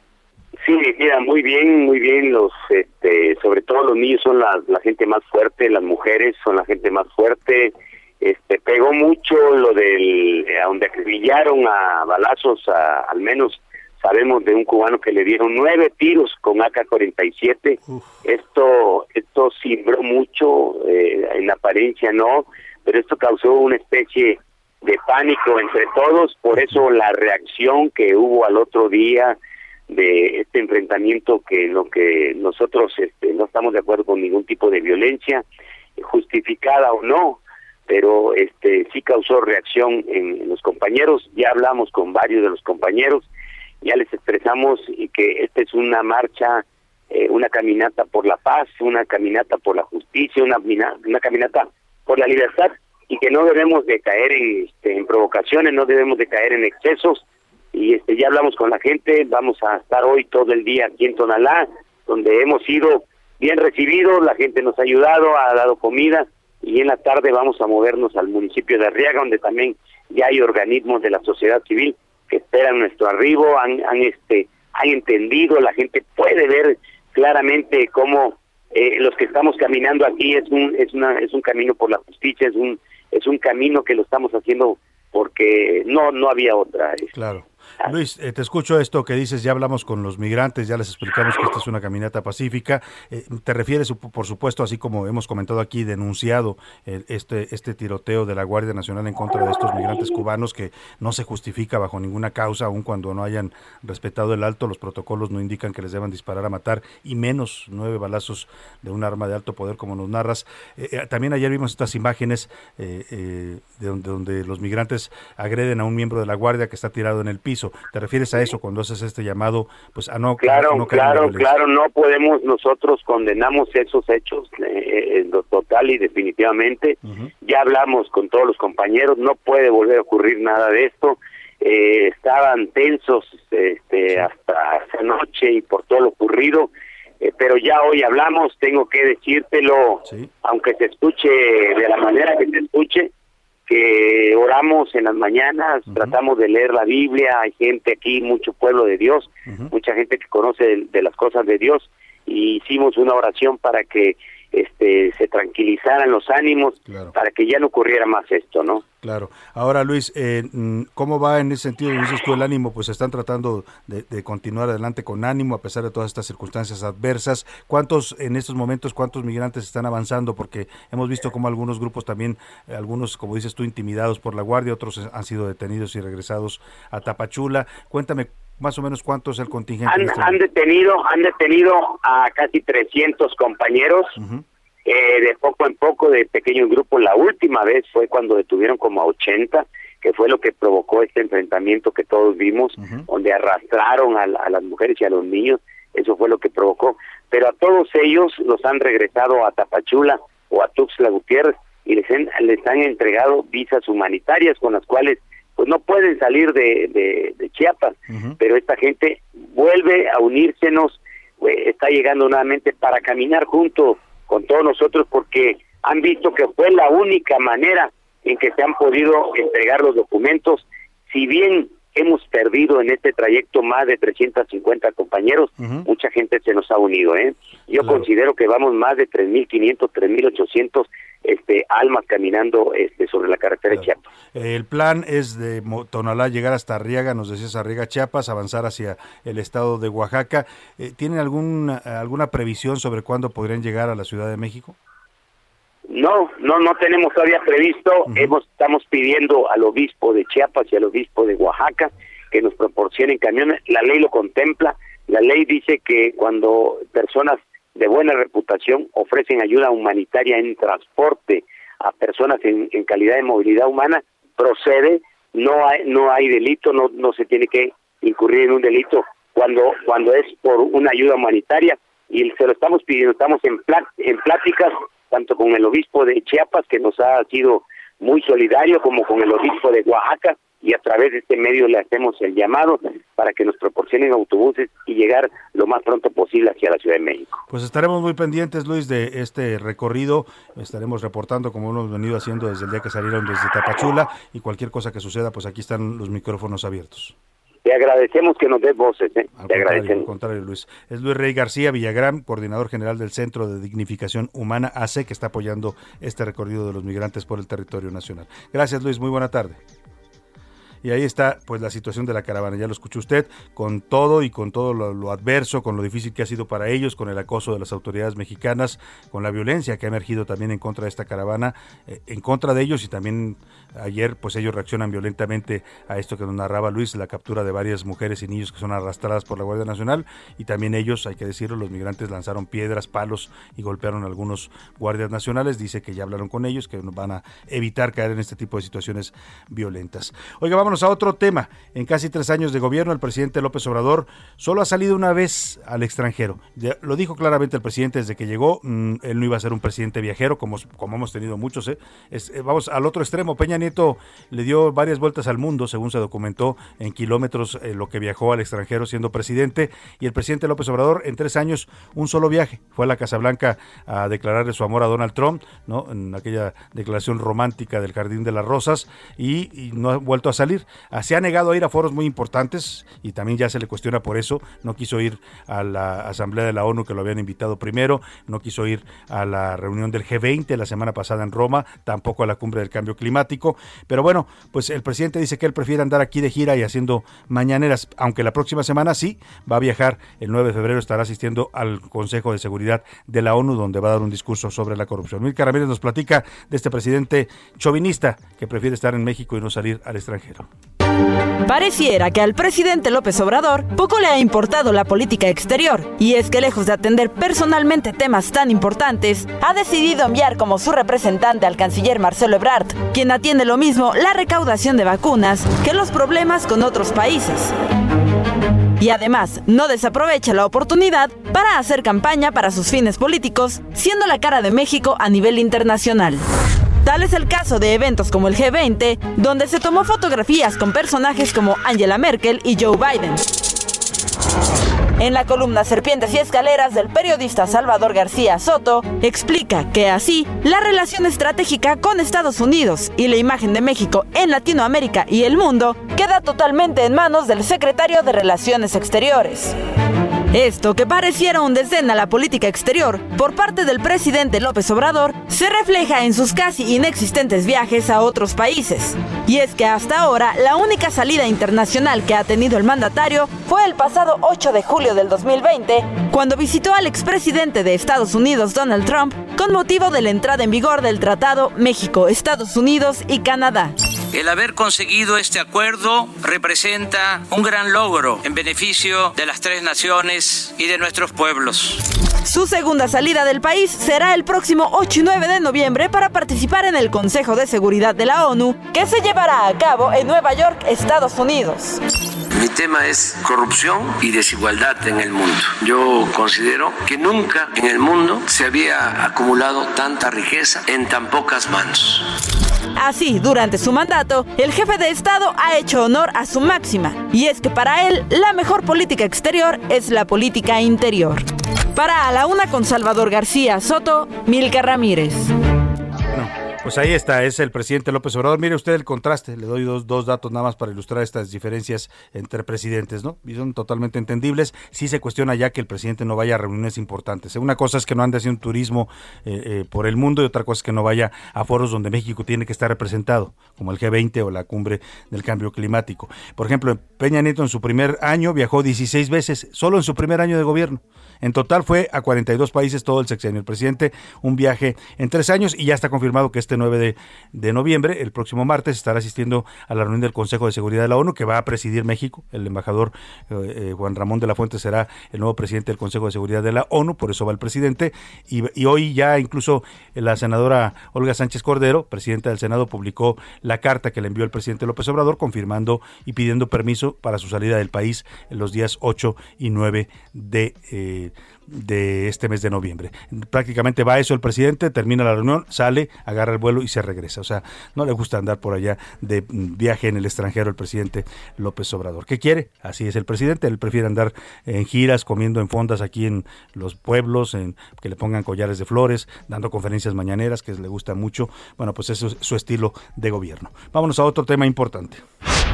Sí, mira, muy bien, muy bien. Los, este, sobre todo los niños son la, la gente más fuerte, las mujeres son la gente más fuerte. Este, pegó mucho lo del, a donde acribillaron a balazos, a, al menos sabemos de un cubano que le dieron nueve tiros con AK-47. Esto, esto cimbró mucho, eh, en apariencia no, pero esto causó una especie de pánico entre todos, por eso la reacción que hubo al otro día, de este enfrentamiento que lo que nosotros este, no estamos de acuerdo con ningún tipo de violencia justificada o no pero este sí causó reacción en, los compañeros. Ya hablamos con varios de los compañeros ya les expresamos que esta es una marcha eh, una caminata por la paz una caminata por la justicia una una caminata por la libertad y que no debemos de caer en, este, en provocaciones no debemos de caer en excesos y este ya hablamos con la gente, vamos a estar hoy todo el día aquí en Tonalá, donde hemos sido bien recibidos, la gente nos ha ayudado, ha dado comida y en la tarde vamos a movernos al municipio de Arriaga, donde también ya hay organismos de la sociedad civil que esperan nuestro arribo, han, este han entendido, la gente puede ver claramente cómo eh, los que estamos caminando aquí es un es una es un camino por la justicia, es un es un camino que lo estamos haciendo porque no no había otra. Este, claro. Luis, eh, te escucho esto que dices, ya hablamos con los migrantes, ya les explicamos que esta es una caminata pacífica. Eh, te refieres, por supuesto, así como hemos comentado aquí, denunciado este, este tiroteo de la Guardia Nacional en contra de estos migrantes cubanos que no se justifica bajo ninguna causa, aun cuando no hayan respetado el alto, los protocolos no indican que les deban disparar a matar, y menos nueve balazos de un arma de alto poder como nos narras. Eh, también ayer vimos estas imágenes de donde los migrantes agreden a un miembro de la Guardia que está tirado en el piso ¿Te refieres a eso cuando haces este llamado pues a no Claro, no claro, claro, no podemos nosotros condenamos esos hechos eh, en lo total y definitivamente. Ya hablamos con todos los compañeros, no puede volver a ocurrir nada de esto. Eh, estaban tensos este, hasta esa noche y por todo lo ocurrido, eh, pero ya hoy hablamos, tengo que decírtelo, aunque se escuche de la manera que se escuche, que oramos en las mañanas, tratamos de leer la Biblia, hay gente aquí, mucho pueblo de Dios, mucha gente que conoce de, de las cosas de Dios, y hicimos una oración para que este, se tranquilizaran los ánimos para que ya no ocurriera más esto, ¿no? Claro. Ahora, Luis, eh, mm, ¿cómo va en ese sentido? Dices tú el ánimo, pues están tratando de, de, continuar adelante con ánimo a pesar de todas estas circunstancias adversas. ¿Cuántos en estos momentos, cuántos migrantes están avanzando? Porque hemos visto como algunos grupos también, eh, algunos, como dices tú, intimidados por la guardia, otros han sido detenidos y regresados a Tapachula. Cuéntame más o menos cuánto es el contingente. Han, este han detenido, han detenido a casi 300 compañeros. eh, de poco en poco, de pequeños grupos. La última vez fue cuando detuvieron como a 80, que fue lo que provocó este enfrentamiento que todos vimos, donde arrastraron a, la- a las mujeres y a los niños. Eso fue lo que provocó. Pero a todos ellos los han regresado a Tapachula o a Tuxtla Gutiérrez y les han, les han entregado visas humanitarias con las cuales pues no pueden salir de, de, de Chiapas. Pero esta gente vuelve a unírsenos, está llegando nuevamente para caminar junto con todos nosotros porque han visto que fue la única manera en que se han podido entregar los documentos. Si bien hemos perdido en este trayecto más de 350 compañeros, mucha gente se nos ha unido. ¿eh? Yo considero que vamos más de 3.500, 3.800 este, almas caminando este, sobre la carretera de Chiapas. El plan es de Tonalá llegar hasta Arriaga, nos decías Arriaga, Chiapas, avanzar hacia el estado de Oaxaca. Eh, ¿Tienen alguna, alguna previsión sobre cuándo podrían llegar a la Ciudad de México? No, no, no tenemos todavía previsto. Hemos, estamos pidiendo al obispo de Chiapas y al obispo de Oaxaca que nos proporcionen camiones. La ley lo contempla. La ley dice que cuando personas de buena reputación ofrecen ayuda humanitaria en transporte a personas en, calidad de movilidad humana, procede. No hay, no hay delito, no, no se tiene que incurrir en un delito cuando, cuando es por una ayuda humanitaria y se lo estamos pidiendo. Estamos en, plá- en pláticas tanto con el obispo de Chiapas, que nos ha sido muy solidario, como con el obispo de Oaxaca, y a través de este medio le hacemos el llamado para que nos proporcionen autobuses y llegar lo más pronto posible hacia la Ciudad de México. Pues estaremos muy pendientes, Luis, de este recorrido. Estaremos reportando como hemos venido haciendo desde el día que salieron desde Tapachula y cualquier cosa que suceda, pues aquí están los micrófonos abiertos. Te agradecemos que nos des voces, ¿eh? te agradecemos. al contrario, Luis. Es Luis Rey García Villagrán, coordinador general del Centro de Dignificación Humana AC, que está apoyando este recorrido de los migrantes por el territorio nacional. Gracias, Luis. Muy buena tarde. Y ahí está pues la situación de la caravana, ya lo escuchó usted, con todo y con todo lo, adverso, con lo difícil que ha sido para ellos, con el acoso de las autoridades mexicanas, con la violencia que ha emergido también en contra de esta caravana, eh, en contra de ellos y también ayer pues ellos reaccionan violentamente a esto que nos narraba Luis, la captura de varias mujeres y niños que son arrastradas por la Guardia Nacional y también ellos, hay que decirlo, los migrantes lanzaron piedras, palos y golpearon a algunos guardias nacionales, dice que ya hablaron con ellos, que van a evitar caer en este tipo de situaciones violentas. Oiga, vámonos a otro tema. En casi tres años de gobierno, el presidente López Obrador solo ha salido una vez al extranjero. Lo dijo claramente el presidente desde que llegó. mm, él no iba a ser un presidente viajero, como, como hemos tenido muchos. ¿eh? Eh, vamos al otro extremo. Peña Nieto le dio varias vueltas al mundo, según se documentó en kilómetros eh, lo que viajó al extranjero siendo presidente. Y el presidente López Obrador, en tres años, un solo viaje. Fue a la Casa Blanca a declararle su amor a Donald Trump, ¿no? En aquella declaración romántica del Jardín de las Rosas y, y no ha vuelto a salir. Ah, Se ha negado a ir a foros muy importantes y también ya se le cuestiona por eso. No quiso ir a la Asamblea de la ONU que lo habían invitado primero, no quiso ir a la reunión del G20 la semana pasada en Roma, tampoco a la cumbre del cambio climático. Pero bueno, pues el presidente dice que él prefiere andar aquí de gira y haciendo mañaneras, aunque la próxima semana sí va a viajar. El 9 de febrero estará asistiendo al Consejo de Seguridad de la ONU, donde va a dar un discurso sobre la corrupción. Mil Ramírez nos platica de este presidente chauvinista que prefiere estar en México y no salir al extranjero. Pareciera que al presidente López Obrador poco le ha importado la política exterior, y es que lejos de atender personalmente temas tan importantes, ha decidido enviar como su representante al canciller Marcelo Ebrard, quien atiende lo mismo la recaudación de vacunas que los problemas con otros países. Y además, no desaprovecha la oportunidad para hacer campaña para sus fines políticos, siendo la cara de México a nivel internacional. Tal es el caso de eventos como el G20, donde se tomó fotografías con personajes como Angela Merkel y Joe Biden. En la columna Serpientes y Escaleras del periodista Salvador García Soto, explica que así la relación estratégica con Estados Unidos y la imagen de México en Latinoamérica y el mundo queda totalmente en manos del secretario de Relaciones Exteriores. Esto, que pareciera un desdén a la política exterior por parte del presidente López Obrador, se refleja en sus casi inexistentes viajes a otros países. Y es que hasta ahora la única salida internacional que ha tenido el mandatario fue el pasado 8 de julio del 2020, cuando visitó al expresidente de Estados Unidos Donald Trump con motivo de la entrada en vigor del Tratado México, Estados Unidos y Canadá. El haber conseguido este acuerdo representa un gran logro en beneficio de las tres naciones y de nuestros pueblos. Su segunda salida del país será el próximo 8 y 9 de noviembre para participar en el Consejo de Seguridad de la ONU, que se llevará a cabo en Nueva York, Estados Unidos. Mi tema es corrupción y desigualdad en el mundo. Yo considero que nunca en el mundo se había acumulado tanta riqueza en tan pocas manos. Así, durante su mandato, el jefe de Estado ha hecho honor a su máxima, y es que para él la mejor política exterior es la política interior. Para A la Una con Salvador García Soto, Milka Ramírez. Pues ahí está, es el presidente López Obrador. Mire usted el contraste, le doy dos, dos datos nada más para ilustrar estas diferencias entre presidentes, ¿no? Y son totalmente entendibles. Sí se cuestiona ya que el presidente no vaya a reuniones importantes. Una cosa es que no ande haciendo turismo eh, eh, por el mundo y otra cosa es que no vaya a foros donde México tiene que estar representado, como el G20 o la cumbre del cambio climático. Por ejemplo, Peña Nieto en su primer año viajó 16 veces, solo en su primer año de gobierno. En total fue a 42 países todo el sexenio. El presidente un viaje en tres años y ya está confirmado que este 9 de, noviembre, el próximo martes, estará asistiendo a la reunión del Consejo de Seguridad de la ONU que va a presidir México. El embajador eh, eh, Juan Ramón de la Fuente será el nuevo presidente del Consejo de Seguridad de la ONU, por eso va el presidente. Y, y hoy ya incluso la senadora Olga Sánchez Cordero, presidenta del Senado, publicó la carta que le envió el presidente López Obrador confirmando y pidiendo permiso para su salida del país en los días 8 y 9 de eh, de este mes de noviembre. Prácticamente va eso el presidente, termina la reunión, sale, agarra el vuelo y se regresa. O sea, no le gusta andar por allá de viaje en el extranjero el presidente López Obrador. ¿Qué quiere? Así es el presidente, él prefiere andar en giras, comiendo en fondas aquí en los pueblos, en que le pongan collares de flores, dando conferencias mañaneras que le gusta mucho. Bueno, pues eso es su estilo de gobierno. Vámonos a otro tema importante.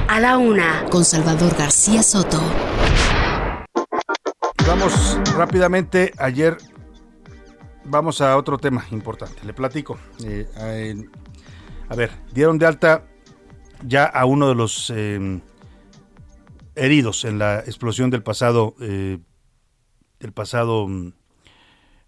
A la una, con Salvador García Soto. Vamos rápidamente, ayer vamos a otro tema importante, le platico. Eh, a, ver, dieron de alta ya a uno de los eh, heridos en la explosión del pasado, eh, el pasado,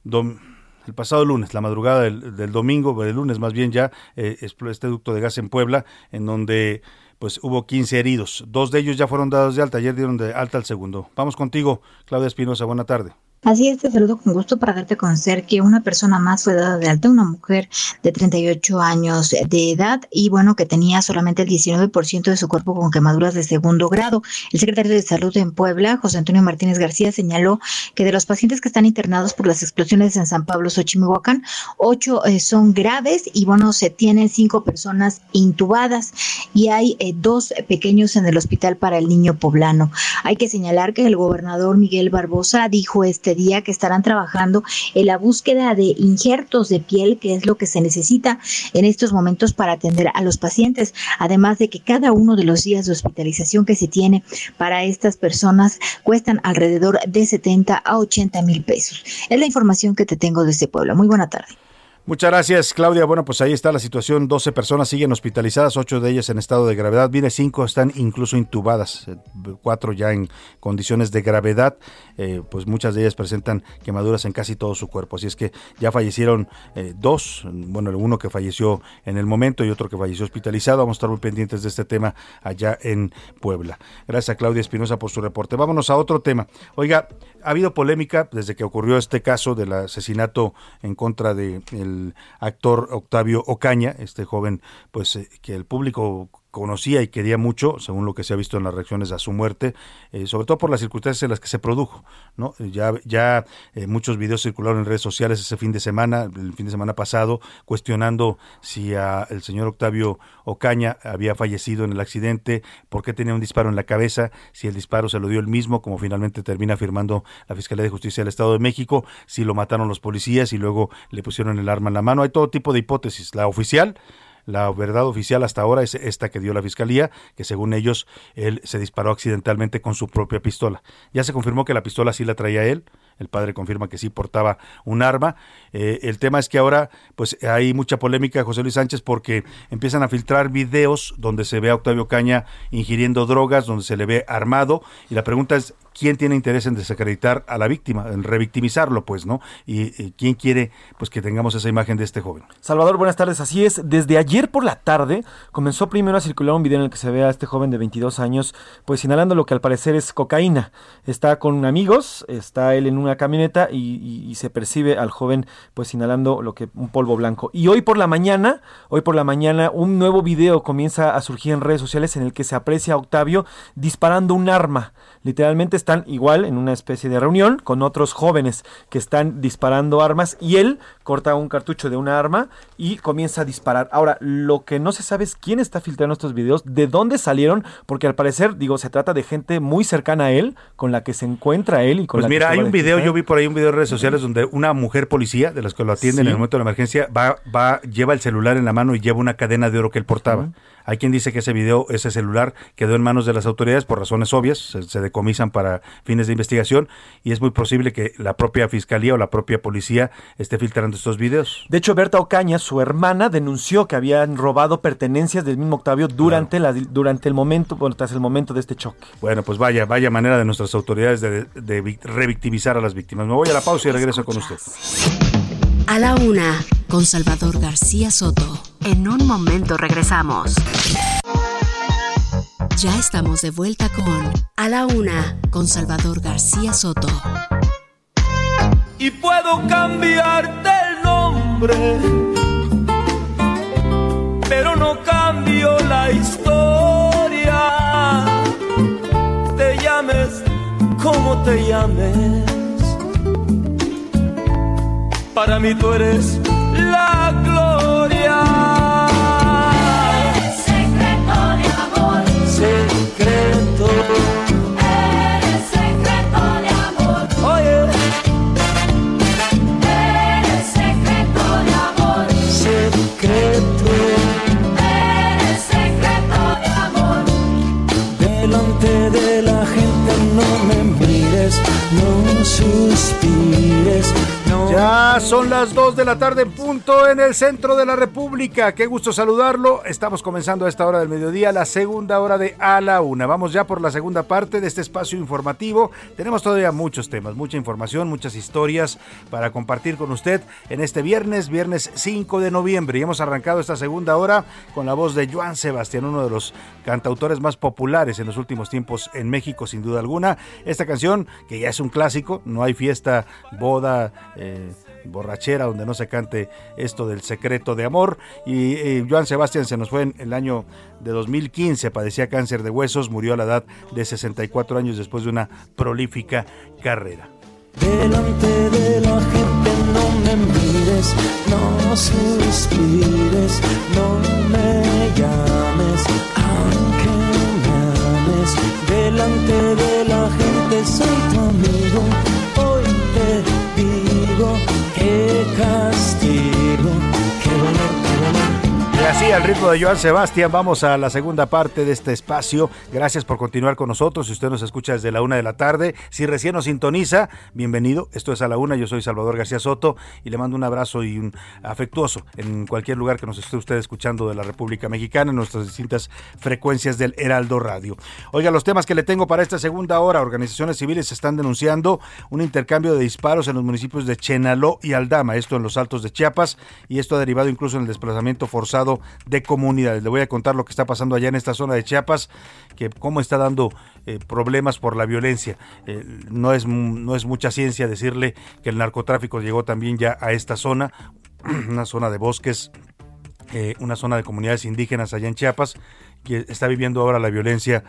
dom, el pasado lunes, la madrugada del, del, domingo, del lunes más bien ya, este ducto de gas en Puebla, en donde pues hubo 15 heridos. Dos de ellos ya fueron dados de alta, ayer dieron de alta al segundo. Vamos contigo, Claudia Espinosa, buena tarde. Así es, te saludo con gusto para darte a conocer que una persona más fue dada de alta, una mujer de 38 años de edad y bueno, que tenía solamente el 19% de su cuerpo con quemaduras de segundo grado. El secretario de Salud en Puebla, José Antonio Martínez García, señaló que de los pacientes que están internados por las explosiones en San Pablo, Xochimihuacán, ocho eh, son graves y bueno, se tienen cinco personas intubadas y hay eh, dos pequeños en el hospital para el niño poblano. Hay que señalar que el gobernador Miguel Barbosa dijo este día que estarán trabajando en la búsqueda de injertos de piel, que es lo que se necesita en estos momentos para atender a los pacientes, además de que cada uno de los días de hospitalización que se tiene para estas personas cuestan alrededor de 70 a 80 mil pesos. Es la información que te tengo de este pueblo. Muy buena tarde. Muchas gracias, Claudia. Bueno, pues ahí está la situación. 12 personas siguen hospitalizadas, 8 de ellas en estado de gravedad. Viene 5 están incluso intubadas, 4 ya en condiciones de gravedad. Eh, pues muchas de ellas presentan quemaduras en casi todo su cuerpo. Así es que ya fallecieron eh, dos, bueno, uno que falleció en el momento y otro que falleció hospitalizado. Vamos a estar muy pendientes de este tema allá en Puebla. Gracias Claudia Espinosa por su reporte. Vámonos a otro tema. Oiga, ha habido polémica desde que ocurrió este caso del asesinato en contra de actor Octavio Ocaña, este joven, pues eh, que el público conocía y quería mucho, según lo que se ha visto en las reacciones a su muerte, eh, sobre todo por las circunstancias en las que se produjo. ¿no? Ya, ya eh, muchos videos circularon en redes sociales ese fin de semana, el fin de semana pasado, cuestionando si a el señor Octavio Ocaña había fallecido en el accidente, por qué tenía un disparo en la cabeza, si el disparo se lo dio él mismo, como finalmente termina afirmando la Fiscalía de Justicia del Estado de México, si lo mataron los policías y luego le pusieron el arma en la mano. Hay todo tipo de hipótesis. La oficial la verdad oficial hasta ahora es esta que dio la fiscalía, que según ellos él se disparó accidentalmente con su propia pistola. Ya se confirmó que la pistola sí la traía él, el padre confirma que sí portaba un arma. Eh, el tema es que ahora pues hay mucha polémica, José Luis Sánchez, porque empiezan a filtrar videos donde se ve a Octavio Caña ingiriendo drogas, donde se le ve armado, y la pregunta es, quién tiene interés en desacreditar a la víctima, en revictimizarlo, pues, ¿no? Y, quién quiere, pues, que tengamos esa imagen de este joven. Salvador, buenas tardes. Así es, desde ayer por la tarde comenzó primero a circular un video en el que se ve a este joven de 22 años, pues, inhalando lo que al parecer es cocaína. Está con amigos, está él en una camioneta y, y se percibe al joven, pues, inhalando lo que un polvo blanco. Y hoy por la mañana, hoy por la mañana, un nuevo video comienza a surgir en redes sociales en el que se aprecia a Octavio disparando un arma. Literalmente están igual en una especie de reunión con otros jóvenes que están disparando armas y él corta un cartucho de una arma y comienza a disparar. Ahora, lo que no se sabe es quién está filtrando estos videos, de dónde salieron, porque al parecer, digo, se trata de gente muy cercana a él, con la que se encuentra él y con pues mira, hay un video, yo vi por ahí un video en redes sociales donde una mujer policía, de las que lo atienden en el momento de la emergencia, va, va, lleva el celular en la mano y lleva una cadena de oro que él portaba. Hay quien dice que ese video, ese celular, quedó en manos de las autoridades por razones obvias, se, decomisan para fines de investigación y es muy posible que la propia fiscalía o la propia policía esté filtrando estos videos. De hecho, Berta Ocaña, su hermana, denunció que habían robado pertenencias del mismo Octavio durante, la, durante el momento, bueno, tras el momento de este choque. Bueno, pues vaya, vaya manera de nuestras autoridades de, de revictimizar a las víctimas. Me voy a la pausa y regreso con usted. A la una, con Salvador García Soto. En un momento regresamos. Ya estamos de vuelta con A la una, con Salvador García Soto. Y puedo cambiarte el nombre, pero no cambio la historia. Te llames como te llames para mí tú eres la gloria. Ya son las 2 de la tarde en punto en el centro de la República. Qué gusto saludarlo. Estamos comenzando a esta hora del mediodía, la segunda hora de A la Una. Vamos ya por la segunda parte de este espacio informativo. Tenemos todavía muchos temas, mucha información, muchas historias para compartir con usted en este viernes, viernes 5 de noviembre. Y hemos arrancado esta segunda hora con la voz de Joan Sebastián, uno de los cantautores más populares en los últimos tiempos en México, sin duda alguna. Esta canción, que ya es un clásico, no hay fiesta, boda. Eh, borrachera donde no se cante esto del secreto de amor. Y eh, Joan Sebastián se nos fue en el año de 2015, padecía cáncer de huesos, murió a la edad de 64 años después de una prolífica carrera. Delante de la gente no me mires, no suspires, no me llames, aunque me ames. Delante de la gente soy así, al ritmo de Joan Sebastián, vamos a la segunda parte de este espacio. Gracias por continuar con nosotros. Si usted nos escucha desde la una de la tarde, si recién nos sintoniza, bienvenido. Esto es a la una. Yo soy Salvador García Soto y le mando un abrazo y un afectuoso en cualquier lugar que nos esté usted escuchando de la República Mexicana, en nuestras distintas frecuencias del Heraldo Radio. Oiga, los temas que le tengo para esta segunda hora. Organizaciones civiles están denunciando un intercambio de disparos en los municipios de Chenaló y Aldama, esto en los altos de Chiapas, y esto ha derivado incluso en el desplazamiento forzado de comunidades. Le voy a contar lo que está pasando allá en esta zona de Chiapas, que cómo está dando eh, problemas por la violencia. Eh, no, es, no es mucha ciencia decirle que el narcotráfico llegó también ya a esta zona, una zona de bosques, eh, una zona de comunidades indígenas allá en Chiapas, que está viviendo ahora la violencia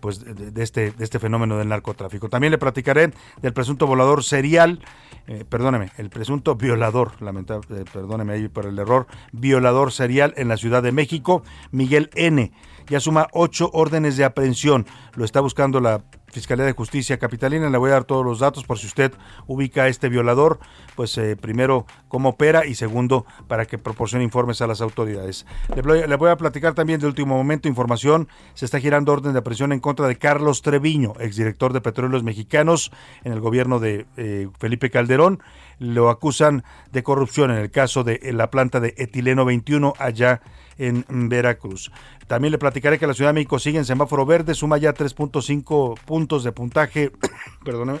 pues de, de este, de este fenómeno del narcotráfico. También le platicaré del presunto volador serial, eh, perdóneme, el presunto violador, lamentable, eh, perdóneme ahí por el error, violador serial en la Ciudad de México, Miguel N. Ya suma ocho órdenes de aprehensión. Lo está buscando la Fiscalía de Justicia Capitalina. Le voy a dar todos los datos por si usted ubica a este violador, pues eh, primero cómo opera y segundo para que proporcione informes a las autoridades. Le voy, a platicar también de último momento información. Se está girando orden de aprehensión en contra de Carlos Treviño, exdirector de Petróleos Mexicanos en el gobierno de eh, Felipe Calderón. Lo acusan de corrupción en el caso de eh, la planta de etileno 21 allá en Veracruz. También le platicaré que la Ciudad de México sigue en semáforo verde, suma ya 3.5 puntos de puntaje, perdóname,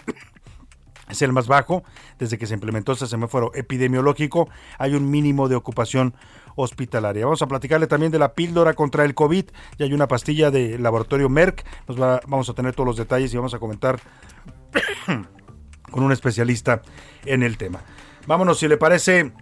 es el más bajo desde que se implementó ese semáforo epidemiológico. Hay un mínimo de ocupación hospitalaria. Vamos a platicarle también de la píldora contra el COVID. Ya hay una pastilla de laboratorio Merck. Nos va- vamos a tener todos los detalles y vamos a comentar con un especialista en el tema. Vámonos, si le parece,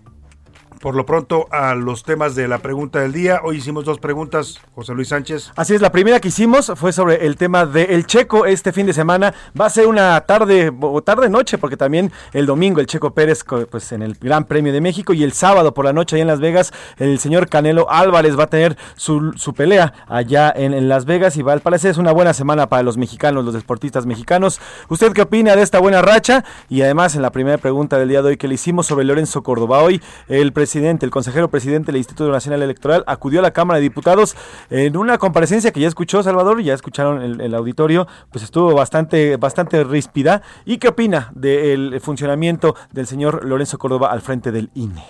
por lo pronto a los temas de la pregunta del día. Hoy hicimos dos preguntas, José Luis Sánchez. Así es, la primera que hicimos fue sobre el tema del Checo este fin de semana. Va a ser una tarde o tarde noche porque también el domingo el Checo Pérez pues en el Gran Premio de México y el sábado por la noche allá en Las Vegas el señor Canelo Álvarez va a tener su, su pelea allá en, en Las Vegas y va al parecer es una buena semana para los mexicanos, los deportistas mexicanos. ¿Usted qué opina de esta buena racha? Y además en la primera pregunta del día de hoy que le hicimos sobre Lorenzo Córdoba hoy el presidente, el consejero presidente del Instituto Nacional Electoral acudió a la Cámara de Diputados en una comparecencia que ya escuchó Salvador, ya escucharon el, el auditorio, pues estuvo bastante, bastante ríspida. ¿Y qué opina del funcionamiento del señor Lorenzo Córdoba al frente del INE?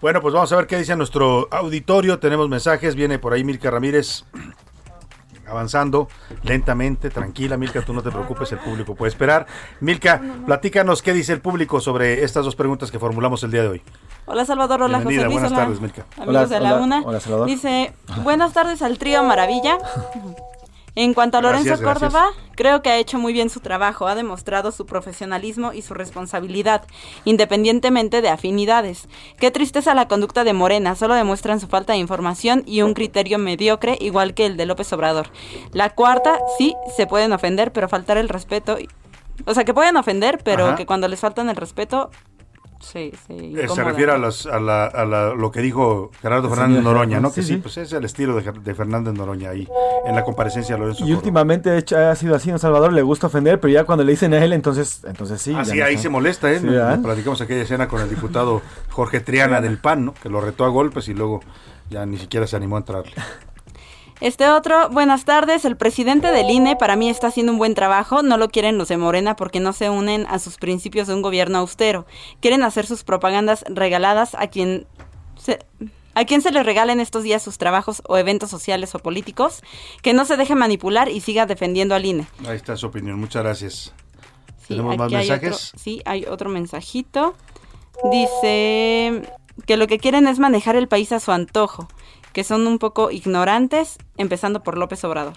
Bueno, pues vamos a ver qué dice nuestro auditorio. Tenemos mensajes. Viene por ahí Milka Ramírez avanzando lentamente, tranquila, Milka, tú no te preocupes, el público puede esperar. Milka, platícanos qué dice el público sobre estas dos preguntas que formulamos el día de hoy. Hola Salvador, hola Bienvenida, José Luis, buenas hola tardes, Milka. amigos Hola, de la hola, UNA. hola, Salvador. Dice, buenas tardes al trío Maravilla. En cuanto a Lorenzo Gracias. Córdoba, creo que ha hecho muy bien su trabajo, ha demostrado su profesionalismo y su responsabilidad, independientemente de afinidades. Qué tristeza la conducta de Morena, solo demuestran su falta de información y un criterio mediocre igual que el de López Obrador. La cuarta, sí, se pueden ofender, pero faltar el respeto... O sea, que pueden ofender, pero Ajá. que cuando les faltan el respeto, se, se, Eh, se refiere a, las- a la- a la- lo que dijo Gerardo El Fernández Noroña, ¿no? Que sí, sí, pues es el estilo de, Fernández Noroña ahí en la comparecencia de Lorenzo Y últimamente de hecho, ha sido así, ¿no, Salvador? Le gusta ofender, pero ya cuando le dicen a él, entonces, entonces sí. Ah, ya sí, no ahí está. se molesta, ¿eh? Platicamos aquella escena con el diputado Jorge Triana del PAN, ¿no? Que lo retó a golpes y luego ya ni siquiera se animó a entrar. Este otro, buenas tardes, el presidente del INE para mí está haciendo un buen trabajo, no lo quieren los de Morena porque no se unen a sus principios de un gobierno austero, quieren hacer sus propagandas regaladas a quien se, a quien se les regalen estos días sus trabajos o eventos sociales o políticos, que no se deje manipular y siga defendiendo al INE. Ahí está su opinión, muchas gracias. Sí, ¿Tenemos más otro, mensajes? sí, hay otro mensajito. Dice que lo que quieren es manejar el país a su antojo, que son un poco ignorantes, empezando por López Obrador.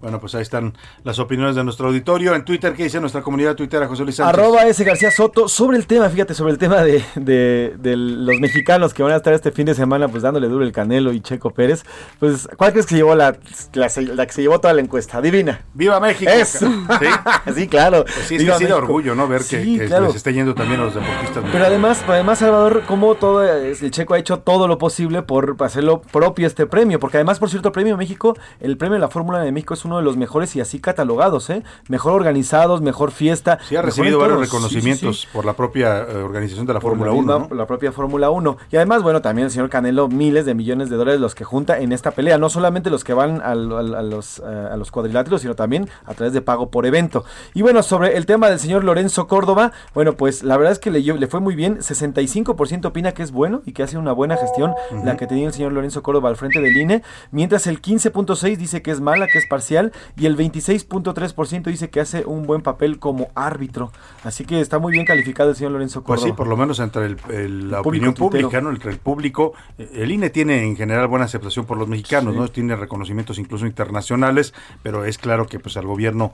Bueno, pues ahí están las opiniones de nuestro auditorio. En Twitter, ¿qué dice nuestra comunidad tuitera, José Luis Sánchez? Arroba S. García Soto, sobre el tema, fíjate, sobre el tema de, de- de los mexicanos que van a estar este fin de semana pues dándole duro el Canelo y Checo Pérez, pues ¿cuál crees que se llevó la, la, la que se llevó toda la encuesta? Adivina. ¡Viva México! Eso. ¿Sí? Sí, claro. Pues sí, es que sí de México. orgullo, ¿no? Ver que, Sí, que claro. les esté yendo también a los deportistas. Pero además, además Salvador, como todo es- el Checo ha hecho todo lo posible por hacerlo propio este premio, porque además, por cierto, el premio México, el premio de la Fórmula de México es uno de los mejores y así catalogados, ¿eh? Mejor organizados, mejor fiesta. Sí, ha recibido varios todo. Sí, sí, reconocimientos sí. por la propia eh, organización de la Fórmula la 1, misma- ¿no? La propia Fórmula 1. Y además, bueno, también el señor Canelo, miles de millones de dólares los que junta en esta pelea. No solamente los que van a, los, eh, a los cuadriláteros, sino también a través de pago por evento. Y bueno, sobre el tema del señor Lorenzo Córdoba, bueno, pues la verdad es que le, le fue muy bien. 65% opina que es bueno y que hace una buena gestión la que tenía el señor Lorenzo Córdoba al frente del INE, mientras el 15.6 dice que es mala, que es parcial y el 26.3% dice que hace un buen papel como árbitro. Así que está muy bien calificado el señor Lorenzo Pues Córdoba. sí, por lo menos entre el, el- la El opinión pública, ¿no? entre el público. Eh, El INE tiene en general buena aceptación por los mexicanos, Sí. ¿no? Tiene reconocimientos incluso internacionales, pero es claro que pues al gobierno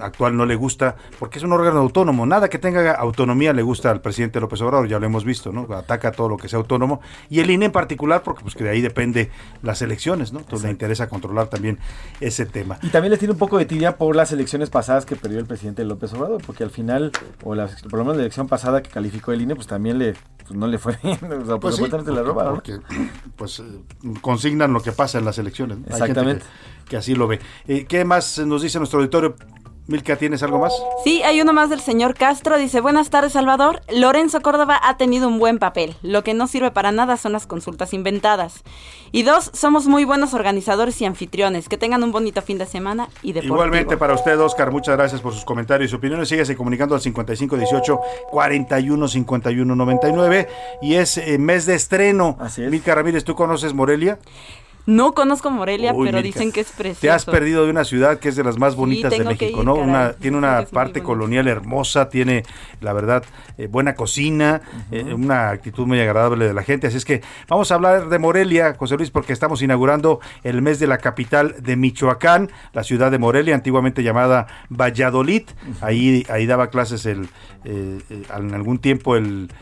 actual no le gusta, porque es un órgano autónomo. Nada que tenga autonomía le gusta al presidente López Obrador, ya lo hemos visto, ¿no? Ataca todo lo que sea autónomo. Y el INE en particular, porque pues que de ahí depende las elecciones, ¿no? Entonces le interesa controlar también ese tema. Y también les tiene un poco de tibia por las elecciones pasadas que perdió el presidente López Obrador, porque al final, o la, por lo menos la elección pasada que calificó el INE, pues también le, pues no le fue bien. O sea, Pues sí, supuestamente la porque- robaron. porque, pues eh, consignan lo que pasa en las elecciones. ¿no? Hay gente Exactamente. Que, que así lo ve. Eh, ¿Qué más nos dice nuestro auditorio? Milka, ¿tienes algo más? Sí, hay uno más del señor Castro. Dice, buenas tardes, Salvador. Lorenzo Córdoba ha tenido un buen papel. Lo que no sirve para nada son las consultas inventadas. Y dos, somos muy buenos organizadores y anfitriones. Que tengan un bonito fin de semana y deportivo. Igualmente para usted, Oscar, muchas gracias por sus comentarios y opiniones. Síguese comunicando al 5518 41 51 99 y es eh, mes de estreno. Así es. Milka Ramírez, ¿tú conoces Morelia? No conozco Morelia, Uy, pero dicen que es precioso. Te has perdido de una ciudad que es de las más bonitas de México, ir, ¿no? caray. Una, tiene una parte colonial hermosa, tiene, la verdad, eh, buena cocina, eh, una actitud muy agradable de la gente. Así es que vamos a hablar de Morelia, José Luis, porque estamos inaugurando el mes de la capital de Michoacán, la ciudad de Morelia, antiguamente llamada Valladolid. Ahí, ahí daba clases el, eh, eh, en algún tiempo el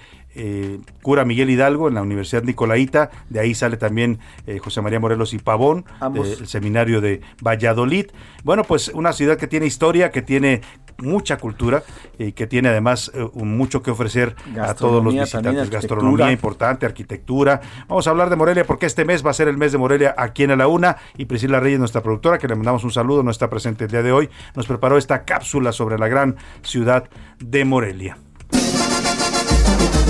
eh, cura Miguel Hidalgo en la Universidad Nicolaita, de ahí sale también eh, José María Morelos y Pavón, del seminario de Valladolid. Bueno, pues una ciudad que tiene historia, que tiene mucha cultura y que tiene además eh, mucho que ofrecer a todos los visitantes. Gastronomía importante, arquitectura. Vamos a hablar de Morelia porque este mes va a ser el mes de Morelia aquí en A la Una y Priscila Reyes, nuestra productora, que le mandamos un saludo, no está presente el día de hoy, nos preparó esta cápsula sobre la gran ciudad de Morelia.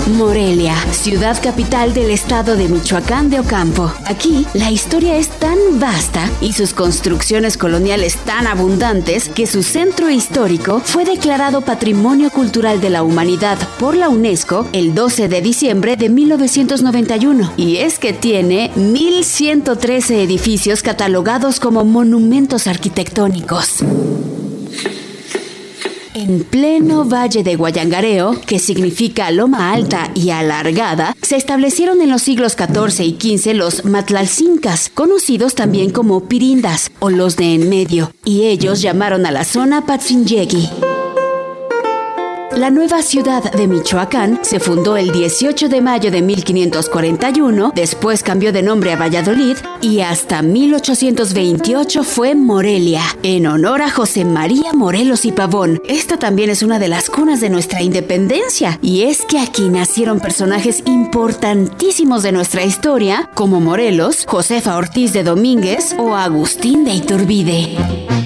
Morelia, ciudad capital del estado de Michoacán de Ocampo. Aquí, la historia es tan vasta y sus construcciones coloniales tan abundantes que su centro histórico fue declarado Patrimonio Cultural de la Humanidad por la UNESCO el 12 de diciembre de 1991. Y es que tiene 1.113 edificios catalogados como monumentos arquitectónicos. En pleno valle de Guayangareo, que significa loma alta y alargada, se establecieron en los siglos XIV y XV los matlalcincas, conocidos también como pirindas o los de en medio, y ellos llamaron a la zona Patzinjegui. La nueva ciudad de Michoacán se fundó el 18 de mayo de 1541, después cambió de nombre a Valladolid y hasta 1828 fue Morelia, en honor a José María Morelos y Pavón. Esta también es una de las cunas de nuestra independencia y es que aquí nacieron personajes importantísimos de nuestra historia, como Morelos, Josefa Ortiz de Domínguez o Agustín de Iturbide.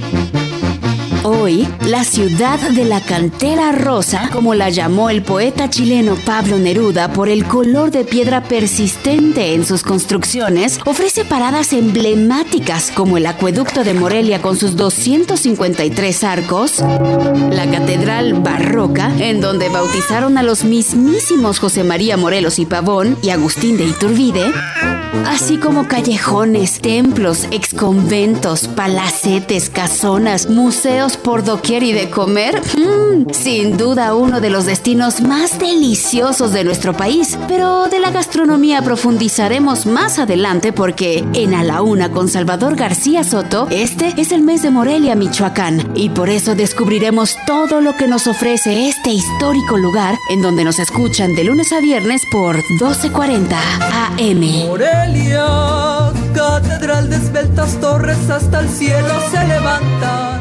Hoy, la ciudad de la cantera rosa, como la llamó el poeta chileno Pablo Neruda por el color de piedra persistente en sus construcciones, ofrece paradas emblemáticas como el acueducto de Morelia con sus 253 arcos, la catedral barroca, en donde bautizaron a los mismísimos José María Morelos y Pavón y Agustín de Iturbide, así como callejones, templos, exconventos, palacetes, casonas, museos por doquier y de comer. Mm, sin duda uno de los destinos más deliciosos de nuestro país. Pero de la gastronomía profundizaremos más adelante porque en A la Una con Salvador García Soto, este es el mes de Morelia, Michoacán. Y por eso descubriremos todo lo que nos ofrece este histórico lugar en donde nos escuchan de lunes a viernes por 1240 AM. Morelia, catedral de esbeltas torres hasta el cielo se levanta.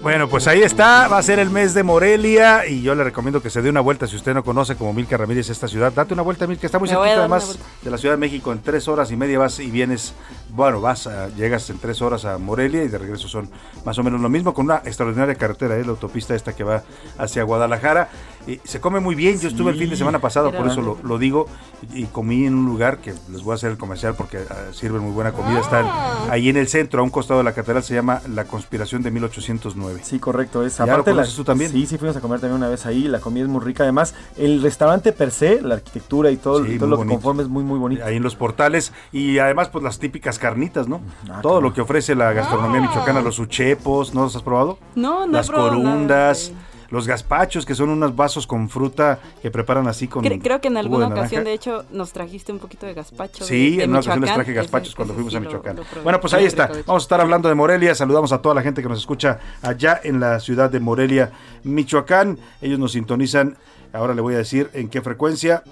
Bueno, pues ahí está, va a ser el mes de Morelia y yo le recomiendo que se dé una vuelta si usted no conoce como Milka Ramírez esta ciudad. Date una vuelta, Milka, está muy cerquita además de la Ciudad de México. En tres horas y media vas y vienes, bueno, vas, a- llegas en tres horas a Morelia y de regreso son más o menos lo mismo con una extraordinaria carretera, es la autopista esta que va hacia Guadalajara. Eh, se come muy bien. Yo estuve el fin de semana pasado, por eso lo, lo digo, y, y comí en un lugar que les voy a hacer el comercial porque ah, sirven muy buena comida. Están ahí en el centro, a un costado de la catedral, se llama La Conspiración de 1809. Sí, correcto. Es, ¿Ya lo aparte la- conoces tú también? Sí, sí, fuimos a comer también una vez ahí. La comida es muy rica. Además, el restaurante per se, la arquitectura y todo, Sí, y todo muy lo que conforma es muy, muy bonito. Ahí en los portales y además pues las típicas carnitas, ¿no? Todo lo que ofrece la gastronomía michoacana, los uchepos, ¿no los has probado? No, no he Las probado nada. Los gazpachos, que son unos vasos con fruta que preparan así con Cre- creo que en alguna de ocasión, de hecho, nos trajiste un poquito de gazpacho. Sí, de en una ocasión les traje gazpachos Ese- cuando ese fuimos sí a Michoacán. lo bueno, pues ahí está. Vamos a estar hablando de Morelia. Saludamos a toda la gente que nos escucha allá en la ciudad de Morelia, Michoacán. Ellos nos sintonizan. Ahora le voy a decir en qué frecuencia.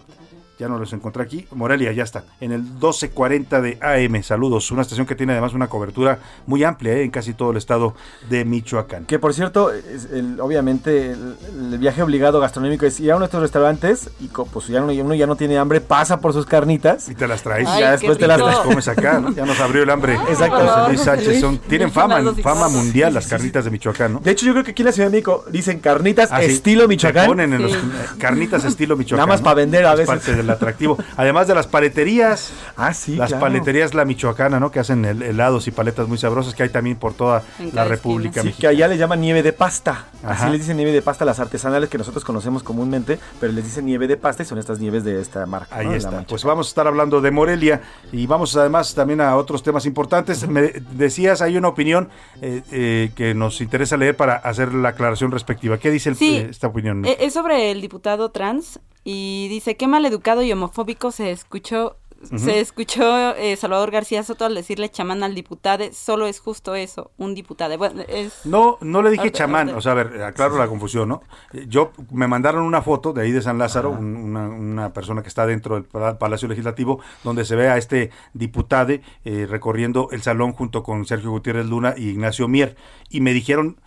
Ya no los encontré aquí. Morelia, ya está. En el 1240 de AM. Saludos. Una estación que tiene además una cobertura muy amplia ¿eh? en casi todo el estado de Michoacán. Que por cierto, es el- obviamente el, el viaje obligado gastronómico es ir a uno de estos restaurantes y pues ya uno, uno ya no tiene hambre, pasa por sus carnitas. Y te las traes. y ya después te las las comes acá, ¿no? Ya nos abrió el hambre. Exacto. José Luis Sánchez. Son- tienen fama, fama mundial las carnitas de Michoacán, ¿no? De hecho, yo creo que aquí en la Ciudad de México dicen carnitas Ah, sí. estilo Michoacán. Se ponen en los- eh, carnitas estilo Michoacán. Nada más ¿no? para vender a Es veces. Atractivo. Además de las paleterías. Ah, sí. Las claro. paleterías La Michoacana, ¿no? Que hacen hel- helados y paletas muy sabrosas que hay también por toda la República Sí, Mexicana. que allá le llaman nieve de pasta. Ajá. Así les dicen nieve de pasta a las artesanales que nosotros conocemos comúnmente, pero les dicen nieve de pasta y son estas nieves de esta marca. Ahí ¿no? Está. Pues vamos a estar hablando de Morelia y vamos además también a otros temas importantes. Me decías, hay una opinión eh, eh, que nos interesa leer para hacer la aclaración respectiva. ¿Qué dice el- Sí. eh, esta opinión? Eh, Es sobre el diputado trans y dice, qué maleducado y homofóbico se escuchó. Se escuchó eh, Salvador García Soto al decirle chamán al diputado, solo es justo eso, un diputado. Bueno, es... No, no le dije chamán, o sea, a ver, aclaro la confusión, ¿no? Eh, Yo, me mandaron una foto de ahí de San Lázaro, un- una, una persona que está dentro del Pala- Palacio Legislativo, donde se ve a este diputado eh, recorriendo el salón junto con Sergio Gutiérrez Luna y Ignacio Mier, y me dijeron,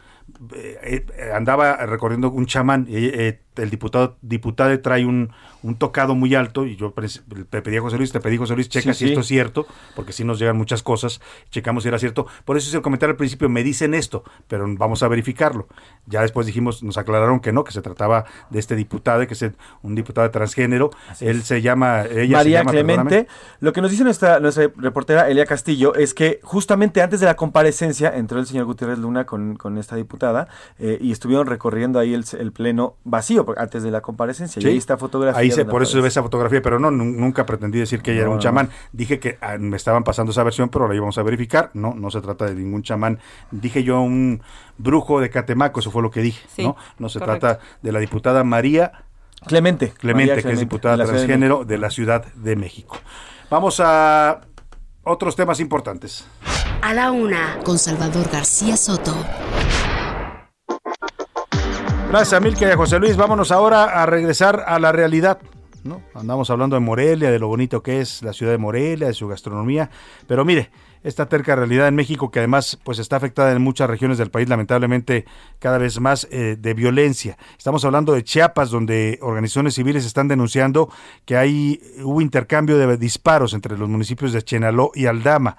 eh, eh, andaba recorriendo un chamán, el diputado diputado trae un, un tocado muy alto y yo le pedí a José Luis, te pedí José Luis, checa Sí, si sí. esto es cierto, porque si nos llegan muchas cosas, checamos si era cierto. Por eso hice el comentario al principio, me dicen esto, pero vamos a verificarlo. Ya después dijimos, nos aclararon que no, que se trataba de este diputado, que es un diputado transgénero. Él se llama, ella se María llama, Clemente. Lo que nos dice nuestra, nuestra reportera Elia Castillo es que justamente antes de la comparecencia entró el señor Gutiérrez Luna con, con esta diputada eh, y estuvieron recorriendo ahí el, el pleno vacío antes de la comparecencia. Y Sí. ahí está fotografía. Ahí se, por eso se ve esa fotografía, pero no, nun- nunca pretendí decir que ella era un no, chamán. Dije que ah, me estaban pasando esa versión, pero la íbamos a verificar. No, no se trata de ningún chamán. Dije yo un brujo de Catemaco, eso fue lo que dije, Sí, ¿no? No se correcto. trata de la diputada María Clemente. Clemente, María que es diputada de de transgénero de la Ciudad de México. Vamos a otros temas importantes. A la una, con Salvador García Soto. Gracias a Milka y a José Luis. Vámonos ahora a regresar a la realidad. ¿no? Andamos hablando de Morelia, de lo bonito que es la ciudad de Morelia, de su gastronomía. Pero mire, esta terca realidad en México que además pues está afectada en muchas regiones del país, lamentablemente cada vez más eh, de violencia. Estamos hablando de Chiapas, donde organizaciones civiles están denunciando que hay hubo intercambio de disparos entre los municipios de Chenaló y Aldama.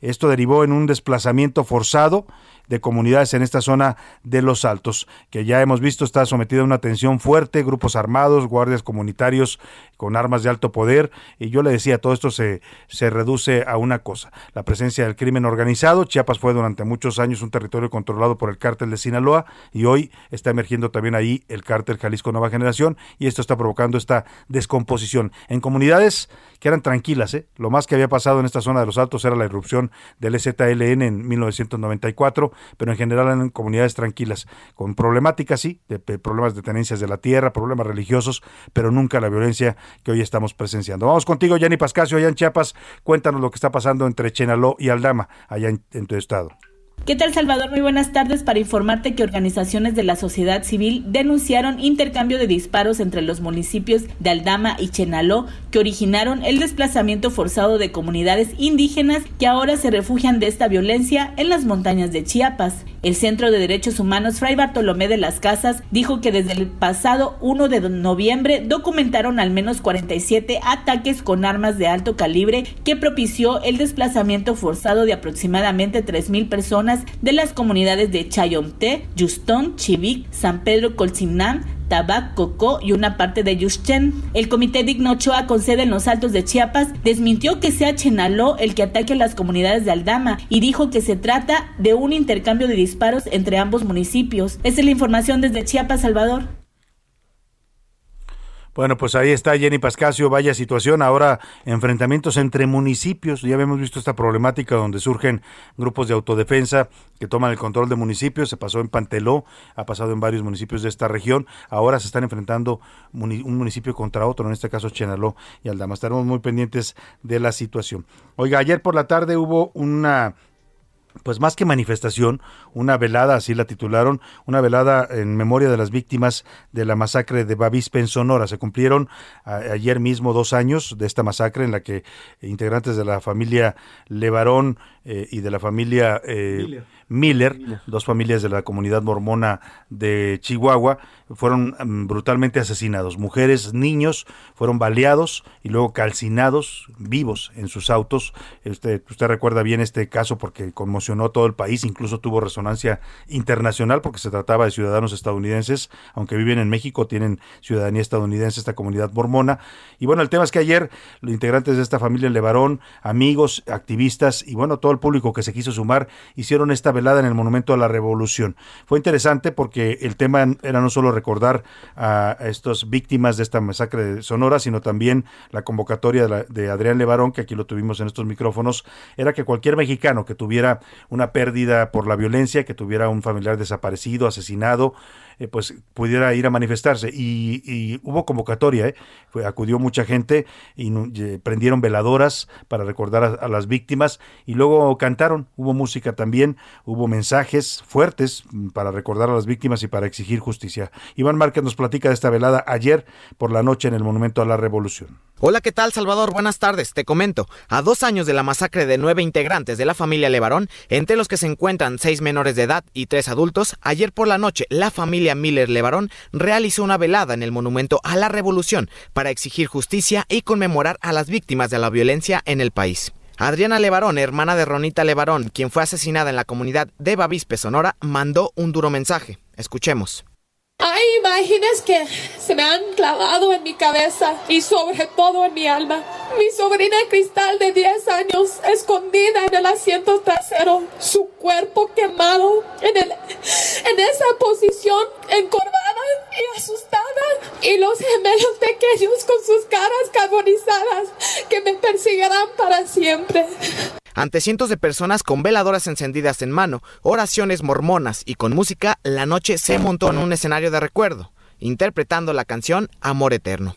Esto derivó en un desplazamiento forzado de comunidades en esta zona de Los Altos, que ya hemos visto está sometida a una tensión fuerte, grupos armados, guardias comunitarios con armas de alto poder, y yo le decía, todo esto se, se reduce a una cosa, la presencia del crimen organizado. Chiapas fue durante muchos años un territorio controlado por el cártel de Sinaloa, y hoy está emergiendo también ahí el cártel Jalisco Nueva Generación, y esto está provocando esta descomposición en comunidades que eran tranquilas. ¿eh? Lo más que había pasado en esta zona de Los Altos era la irrupción del ZLN en 1994, pero en general eran comunidades tranquilas, con problemáticas, sí, de, de problemas de tenencias de la tierra, problemas religiosos, pero nunca la violencia que hoy estamos presenciando. Vamos contigo, Yanni Pascasio, allá en Chiapas. Cuéntanos lo que está pasando entre Chenaló y Aldama, allá en, en tu estado. ¿Qué tal Salvador? Muy buenas tardes para informarte que organizaciones de la sociedad civil denunciaron intercambio de disparos entre los municipios de Aldama y Chenaló que originaron el desplazamiento forzado de comunidades indígenas que ahora se refugian de esta violencia en las montañas de Chiapas. El Centro de Derechos Humanos Fray Bartolomé de las Casas dijo que desde el pasado 1 de noviembre documentaron al menos 47 ataques con armas de alto calibre que propició el desplazamiento forzado de aproximadamente 3.000 personas de las comunidades de Chayomté, Yustón, Chivic, San Pedro Colcinán, Tabac, Cocó y una parte de Yushchen. El Comité Digno Ochoa con sede en los Altos de Chiapas desmintió que sea Chenaló el que ataque a las comunidades de Aldama y dijo que se trata de un intercambio de disparos entre ambos municipios. Esa es la información desde Chiapas, Salvador. Bueno, pues ahí está Jenny Pascasio, vaya situación, ahora enfrentamientos entre municipios, ya habíamos visto esta problemática donde surgen grupos de autodefensa que toman el control de municipios, se pasó en Panteló, ha pasado en varios municipios de esta región, ahora se están enfrentando un municipio contra otro, en este caso Chenaló y Aldama, estaremos muy pendientes de la situación. Oiga, ayer por la tarde hubo una pues más que manifestación, una velada, así la titularon, una velada en memoria de las víctimas de la masacre de Bavispe en Sonora. Se cumplieron ayer mismo dos años de esta masacre en la que integrantes de la familia Levarón eh, y de la familia eh, Miller, dos familias de la comunidad mormona de Chihuahua, fueron mm, brutalmente asesinados. Mujeres, niños fueron baleados y luego calcinados vivos en sus autos. Usted, usted recuerda bien este caso porque conmocionó todo el país, incluso tuvo resonancia internacional porque se trataba de ciudadanos estadounidenses, aunque viven en México, tienen ciudadanía estadounidense esta comunidad mormona. Y bueno, el tema es que ayer los integrantes de esta familia Levarón, amigos, activistas y bueno, todo el público que se quiso sumar, hicieron esta velada en el Monumento a la Revolución. Fue interesante porque el tema era no solo recordar a estas víctimas de esta masacre de Sonora, sino también la convocatoria de, Adrián Levarón, que aquí lo tuvimos en estos micrófonos, era que cualquier mexicano que tuviera una pérdida por la violencia, que tuviera un familiar desaparecido, asesinado, eh, pues pudiera ir a manifestarse. Y, hubo convocatoria, ¿eh? Acudió mucha gente y prendieron veladoras para recordar a, a las víctimas y luego cantaron, hubo música también, hubo mensajes fuertes mm, para recordar a las víctimas y para exigir justicia. Iván Márquez nos platica de esta velada ayer por la noche en el Monumento a la Revolución. Hola, ¿qué tal Salvador? Buenas tardes. Te comento, a dos años de la masacre de nueve integrantes de la familia Levarón, entre los que se encuentran seis menores de edad y tres adultos, ayer por la noche la familia Miller Levarón realizó una velada en el Monumento a la Revolución para exigir justicia y conmemorar a las víctimas de la violencia en el país. Adriana Levarón, hermana de Ronita Levarón, quien fue asesinada en la comunidad de Bavispe, Sonora, mandó un duro mensaje. Escuchemos. Hay imágenes que se me han clavado en mi cabeza y sobre todo en mi alma. Mi sobrina Cristal de 10 años escondida en el asiento trasero, su cuerpo quemado en, el, en esa posición encorvada y asustada y los gemelos pequeños con sus caras carbonizadas que me perseguirán para siempre. Ante cientos de personas con veladoras encendidas en mano, oraciones mormonas y con música, la noche se montó en un escenario de recuerdo, interpretando la canción Amor Eterno.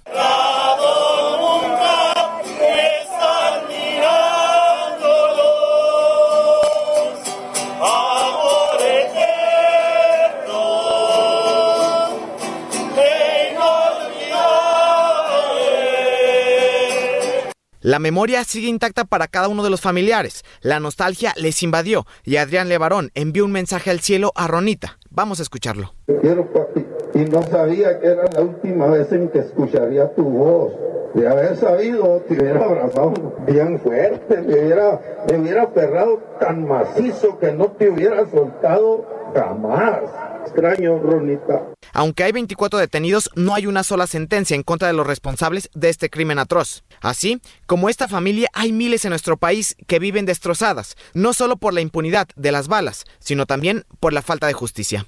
La memoria sigue intacta para cada uno de los familiares. La nostalgia les invadió y Adrián Levarón envió un mensaje al cielo a Ronita. Vamos a escucharlo. Quiero, papi. Y no sabía que era la última vez en que escucharía tu voz. De haber sabido, te hubiera abrazado bien fuerte, me hubiera, hubiera aferrado tan macizo que no te hubiera soltado jamás. Extraño, Ronita. Aunque hay 24 detenidos, no hay una sola sentencia en contra de los responsables de este crimen atroz. Así como esta familia, hay miles en nuestro país que viven destrozadas, no solo por la impunidad de las balas, sino también por la falta de justicia.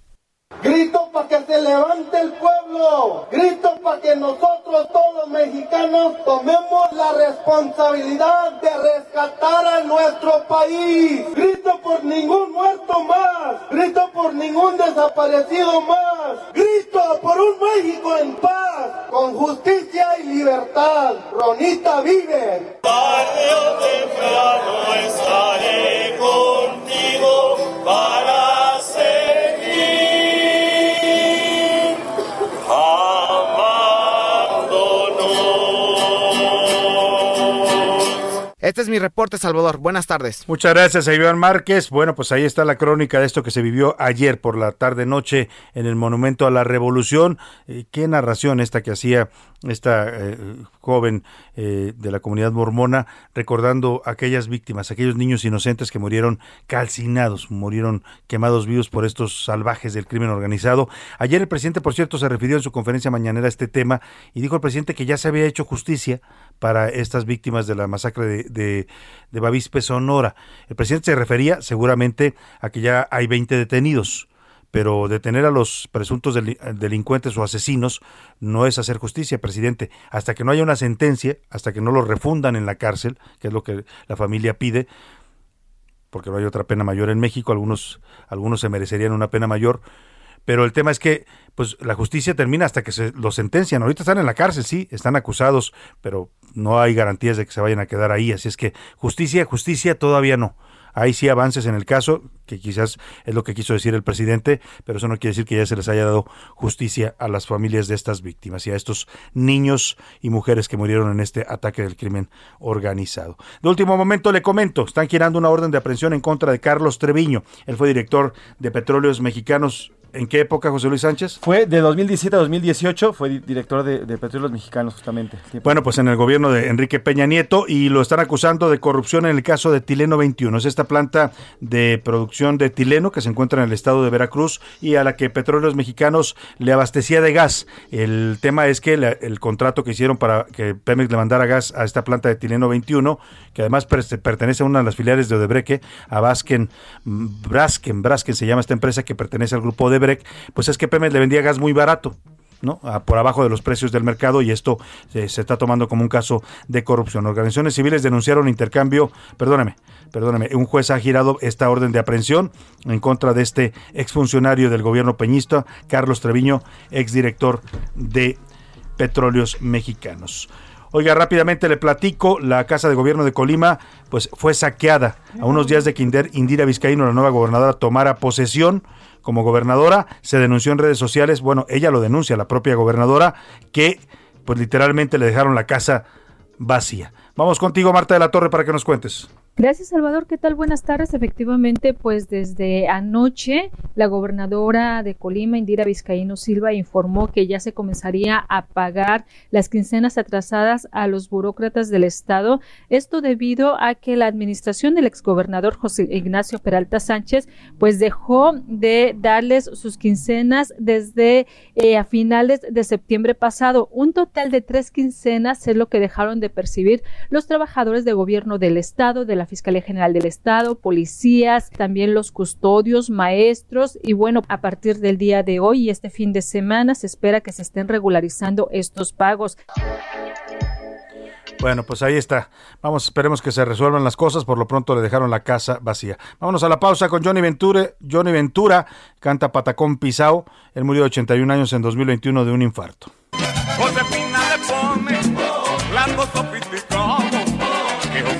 Grito para que se levante el pueblo. Grito para que nosotros todos los mexicanos tomemos la responsabilidad de rescatar a nuestro país. Grito por ningún muerto más. Grito por ningún desaparecido más. Grito por un México en paz, con justicia y libertad. Ronita vive. Temprano estaré contigo para seguir Este es mi reporte, Salvador. Buenas tardes. Muchas gracias Iván Márquez. Bueno, pues ahí está la crónica de esto que se vivió ayer por la tarde-noche en el Monumento a la Revolución. Eh, qué narración esta que hacía esta eh, joven eh, de la comunidad mormona, recordando aquellas víctimas, aquellos niños inocentes que murieron calcinados, murieron quemados vivos por estos salvajes del crimen organizado. Ayer el presidente, por cierto, se refirió en su conferencia mañanera a este tema y dijo el presidente que ya se había hecho justicia para estas víctimas de la masacre de, de, de Bavispe, Sonora. El presidente se refería seguramente a que ya hay 20 detenidos pero detener a los presuntos delincuentes o asesinos no es hacer justicia, presidente. Hasta que no haya una sentencia, hasta que no los refundan en la cárcel, que es lo que la familia pide, porque no hay otra pena mayor en México, algunos, algunos se merecerían una pena mayor, pero el tema es que pues la justicia termina hasta que se los sentencian. Ahorita están en la cárcel, sí, están acusados, pero no hay garantías de que se vayan a quedar ahí. Así es que justicia, justicia todavía no. Hay sí avances en el caso, que quizás es lo que quiso decir el presidente, pero eso no quiere decir que ya se les haya dado justicia a las familias de estas víctimas y a estos niños y mujeres que murieron en este ataque del crimen organizado. De último momento le comento, están girando una orden de aprehensión en contra de Carlos Treviño. Él fue director de Petróleos Mexicanos ¿En qué época, José Luis Sánchez? Fue de 2017 a 2018, fue director de, de Petróleos Mexicanos, justamente. Bueno, pues en el gobierno de Enrique Peña Nieto y lo están acusando de corrupción en el caso de Tileno 21. Es esta planta de producción de tileno que se encuentra en el estado de Veracruz y a la que Petróleos Mexicanos le abastecía de gas. El tema es que la, el contrato que hicieron para que Pemex le mandara gas a esta planta de Tileno 21, que además pertenece a una de las filiales de Odebreque, a Basken, Brasken, Brasken se llama esta empresa que pertenece al grupo de Pues es que Pemex le vendía gas muy barato. ¿no? Por abajo de los precios del mercado y esto eh, se está tomando como un caso de corrupción. Organizaciones civiles denunciaron intercambio, perdóname, perdóname, un juez ha girado esta orden de aprehensión en contra de este exfuncionario del gobierno peñista, Carlos Treviño, exdirector de Petróleos Mexicanos. Oiga, rápidamente le platico, la Casa de Gobierno de Colima pues fue saqueada a unos días de que Indira Vizcaíno, la nueva gobernadora, tomara posesión como gobernadora. Se denunció en redes sociales, bueno, ella lo denuncia, la propia gobernadora, que pues literalmente le dejaron la casa vacía. Vamos contigo, Marta de la Torre, para que nos cuentes. Gracias, Salvador. ¿Qué tal? Buenas tardes. Efectivamente, pues desde anoche, la gobernadora de Colima, Indira Vizcaíno Silva, informó que ya se comenzaría a pagar las quincenas atrasadas a los burócratas del Estado. Esto debido a que la administración del exgobernador José Ignacio Peralta Sánchez, pues dejó de darles sus quincenas desde eh, a finales de septiembre pasado. Un total de tres quincenas es lo que dejaron de percibir los trabajadores de gobierno del Estado, de la Fiscalía General del Estado, policías, también los custodios, maestros y bueno, a partir del día de hoy y este fin de semana se espera que se estén regularizando estos pagos. Bueno, pues ahí está. Vamos, esperemos que se resuelvan las cosas. Por lo pronto le dejaron la casa vacía. Vámonos a la pausa con Johnny Ventura. Johnny Ventura canta Patacón Pisao. Él murió de 81 años en 2021 de un infarto.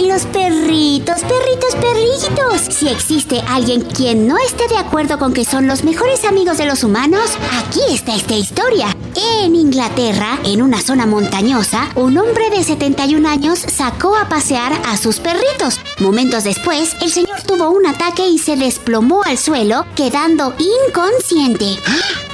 ¡Ay, los perritos, perritos, perritos! Si existe alguien quien no esté de acuerdo con que son los mejores amigos de los humanos, aquí está esta historia. En Inglaterra, en una zona montañosa, un hombre de 71 años sacó a pasear a sus perritos. Momentos después, el señor tuvo un ataque y se desplomó al suelo, quedando inconsciente.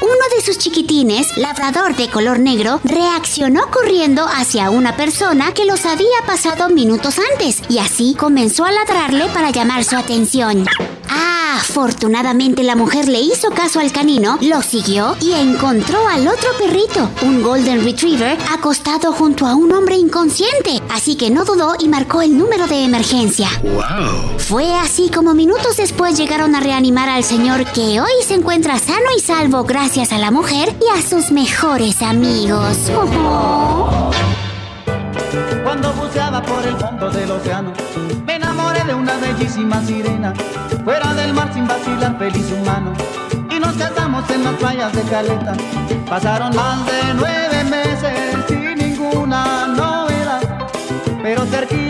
Uno de sus chiquitines, labrador de color negro, reaccionó corriendo hacia una persona que los había pasado minutos antes y así comenzó a ladrarle para llamar su atención. Ah, afortunadamente la mujer le hizo caso al canino, lo siguió y encontró al otro perrito, un Golden Retriever, acostado junto a un hombre inconsciente. Así que no dudó y marcó el número de emergencia. ¡Wow! Fue así como minutos después llegaron a reanimar al señor que hoy se encuentra sano y salvo gracias a la mujer y a sus mejores amigos. Cuando buceaba por el fondo del océano, me de una bellísima sirena. Fuera del mar sin vacilar, feliz humano. y nos casamos en las playas de Caleta. Pasaron más de nueve meses sin ninguna novedad, pero cerquita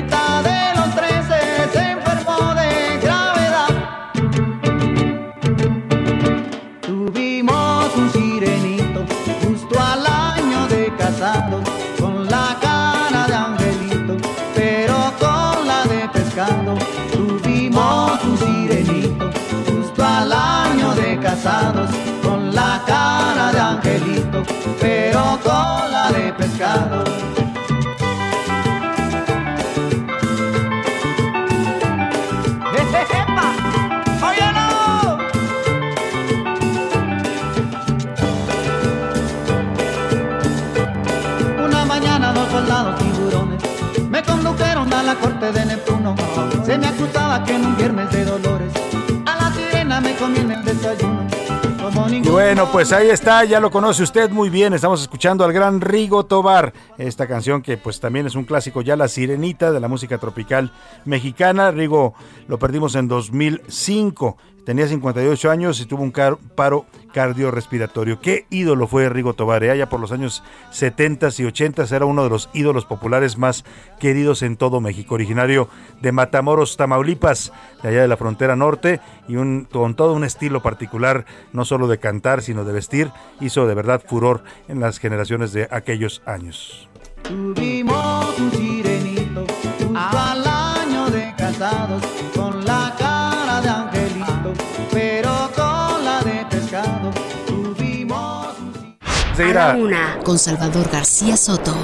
casados, con la cara de angelito, pero con la de pescado. Una mañana dos soldados tiburones me condujeron a la corte de Neptuno. Se me acusaba que en un viernes de dolores a la sirena me comí en el desayuno. Y bueno, pues ahí está, ya lo conoce usted muy bien. Estamos escuchando al gran Rigo Tobar, esta canción que pues también es un clásico, ya la sirenita de la música tropical mexicana. Rigo lo perdimos en 2005, tenía 58 años y tuvo un paro cardiorrespiratorio. Qué ídolo fue Rigo Tobar, ¿eh? allá por los años 70 y 80 era uno de los ídolos populares más queridos en todo México, originario de Matamoros, Tamaulipas, de allá de la frontera norte y con todo un estilo particular, no solo de cantar, sino de vestir, hizo de verdad furor en las generaciones de aquellos años. A Seguirá la una, con Salvador García Soto.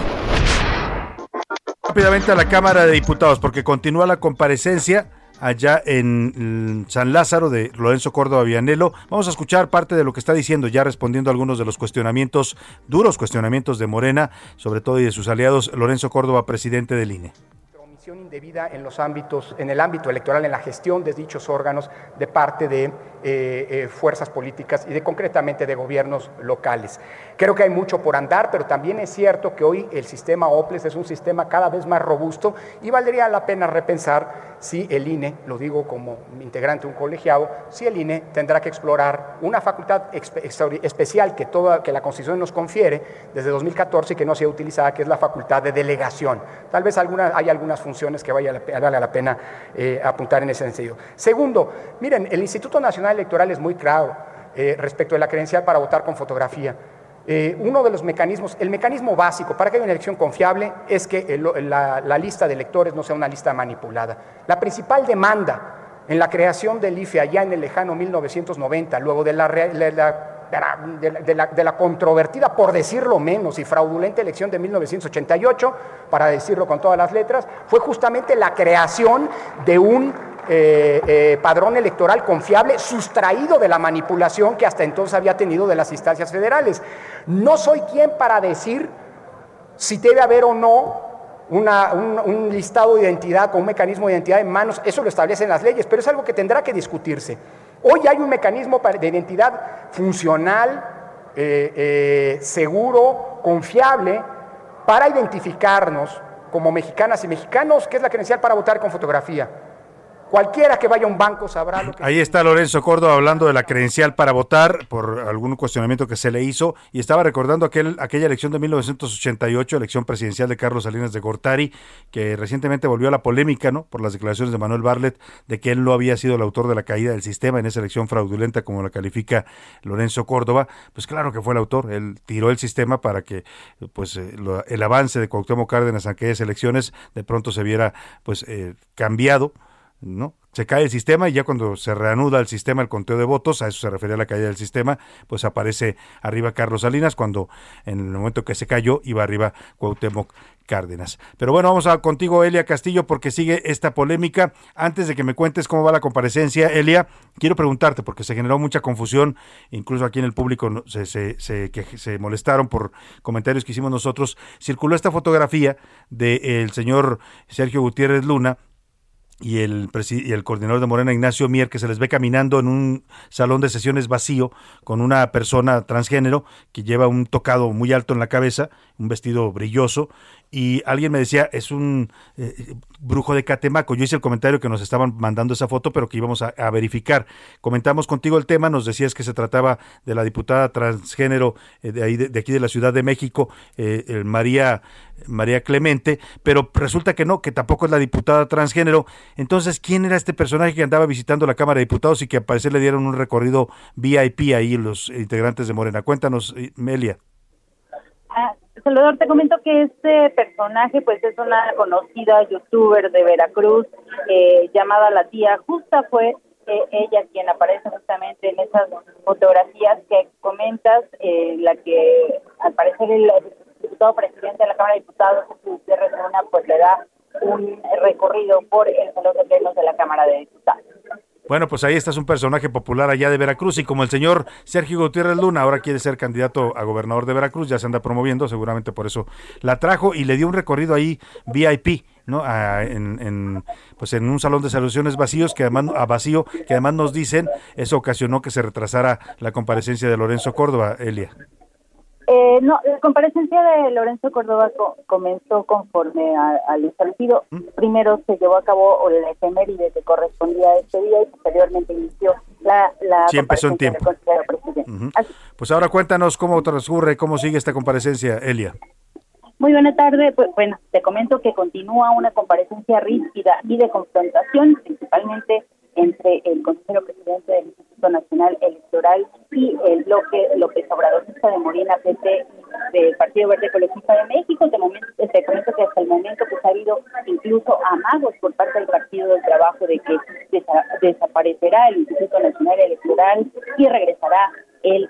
rápidamente a la Cámara de Diputados porque continúa la comparecencia allá en mm, San Lázaro de Lorenzo Córdoba Vianelo. Vamos a escuchar parte de lo que está diciendo, ya respondiendo a algunos de los cuestionamientos, duros cuestionamientos de Morena, sobre todo y de sus aliados, Lorenzo Córdoba, presidente del INE. omisión indebida en los ámbitos, en el ámbito electoral, en la gestión de dichos órganos de parte de eh, eh, fuerzas políticas y de concretamente de gobiernos locales. Creo que hay mucho por andar, pero también es cierto que hoy el sistema OPLES es un sistema cada vez más robusto y valdría la pena repensar si el INE, lo digo como integrante de un colegiado, si el INE tendrá que explorar una facultad especial que, toda, que la Constitución nos confiere desde 2014 y que no sea utilizada, que es la facultad de delegación. Tal vez alguna, hay algunas funciones que vaya vale la pena eh, apuntar en ese sentido. Segundo, miren, el Instituto Nacional Electoral es muy claro eh, respecto de la credencial para votar con fotografía. Eh, uno de los mecanismos, el mecanismo básico para que haya una elección confiable es que la, lista de electores no sea una lista manipulada. La principal demanda en la creación del IFE allá en el lejano 1990, luego de la- de la- de la- de la controvertida, por decirlo menos, y fraudulenta elección de 1988, para decirlo con todas las letras, fue justamente la creación de un eh, eh, padrón electoral confiable sustraído de la manipulación que hasta entonces había tenido de las instancias federales. No soy quien para decir si debe haber o no un, listado de identidad con un mecanismo de identidad en manos, eso lo establecen las leyes, pero es algo que tendrá que discutirse. Hoy hay un mecanismo de identidad funcional, eh, seguro, confiable, para identificarnos como mexicanas y mexicanos, que es la credencial para votar con fotografía. Cualquiera que vaya a un banco sabrá lo que... Ahí está Lorenzo Córdoba hablando de la credencial para votar por algún cuestionamiento que se le hizo y estaba recordando aquel, aquella elección de 1988, elección presidencial de Carlos Salinas de Gortari, que recientemente volvió a la polémica, ¿no? Por las declaraciones de Manuel Barlet de que él no había sido el autor de la caída del sistema en esa elección fraudulenta como la califica Lorenzo Córdoba. Pues claro que fue el autor, él tiró el sistema para que pues eh, el avance de Cuauhtémoc Cárdenas en aquellas elecciones de pronto se viera pues eh, cambiado. ¿No? Se cae el sistema y ya cuando se reanuda el sistema, el conteo de votos, a eso se refería la caída del sistema, pues aparece arriba Carlos Salinas, cuando en el momento que se cayó iba arriba Cuauhtémoc Cárdenas. Pero bueno, vamos a contigo, Elia Castillo, porque sigue esta polémica. Antes de que me cuentes cómo va la comparecencia, Elia, quiero preguntarte, porque se generó mucha confusión, incluso aquí en el público se, se, se, que se molestaron por comentarios que hicimos nosotros. Circuló esta fotografía del señor Sergio Gutiérrez Luna, y el, y el coordinador de Morena, Ignacio Mier, que se les ve caminando en un salón de sesiones vacío con una persona transgénero que lleva un tocado muy alto en la cabeza, un vestido brilloso, y alguien me decía, es un eh, brujo de Catemaco. Yo hice el comentario que nos estaban mandando esa foto, pero que íbamos a, verificar. Comentamos contigo el tema, nos decías que se trataba de la diputada transgénero eh, de, ahí, de, aquí de la Ciudad de México, eh, María María Clemente, pero resulta que no, que tampoco es la diputada transgénero. Entonces, ¿quién era este personaje que andaba visitando la Cámara de Diputados y que al parecer le dieron un recorrido VIP ahí los integrantes de Morena? Cuéntanos, eh, Melia. Ah, Salvador, te comento que este personaje pues es una conocida youtuber de Veracruz eh, llamada La Tía Justa, fue eh, ella quien aparece justamente en esas fotografías que comentas, eh, la que al parecer el diputado presidente de la Cámara de Diputados, Gutiérrez Luna, pues le da un recorrido por el Salón de Plenos de la Cámara de. Bueno, pues ahí está es un personaje popular allá de Veracruz y como el señor Sergio Gutiérrez Luna ahora quiere ser candidato a gobernador de Veracruz, ya se anda promoviendo, seguramente por eso la trajo y le dio un recorrido ahí VIP, ¿no? A- en, en, pues en un salón de soluciones vacíos que además a vacío que además nos dicen eso ocasionó que se retrasara la comparecencia de Lorenzo Córdoba, Elia. Eh, no, la comparecencia de Lorenzo Córdoba co- comenzó conforme a, a lo establecido. Primero se llevó a cabo la efeméride que correspondía a este día y posteriormente inició la, la Sí, empezó en del tiempo. Pues ahora cuéntanos cómo transcurre, cómo sigue esta comparecencia, Elia. Muy buena tarde. Pues, bueno, te comento que continúa una comparecencia rígida y de confrontación, principalmente entre el consejero presidente del Instituto Nacional Electoral y el bloque López Obradorista de Morena PT del Partido Verde Ecologista de México. De momento, te comento que hasta el momento pues, ha habido incluso amagos por parte del Partido del Trabajo de que desa- desaparecerá el Instituto Nacional Electoral y regresará el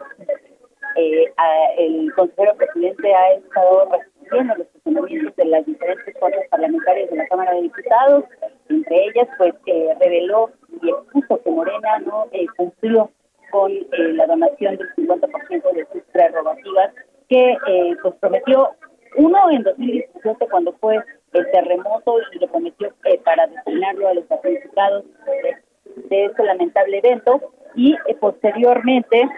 eh, el consejero presidente ha estado recibiendo los cuestionamientos de las diferentes fuerzas parlamentarias de la Cámara de Diputados. Entre ellas, pues, eh, reveló y expuso que Morena no eh, cumplió con eh, la donación del 50% de sus prerrogativas que eh, pues prometió uno en 2017 cuando fue el terremoto y lo prometió eh, para destinarlo a los damnificados de, de este lamentable evento y eh, posteriormente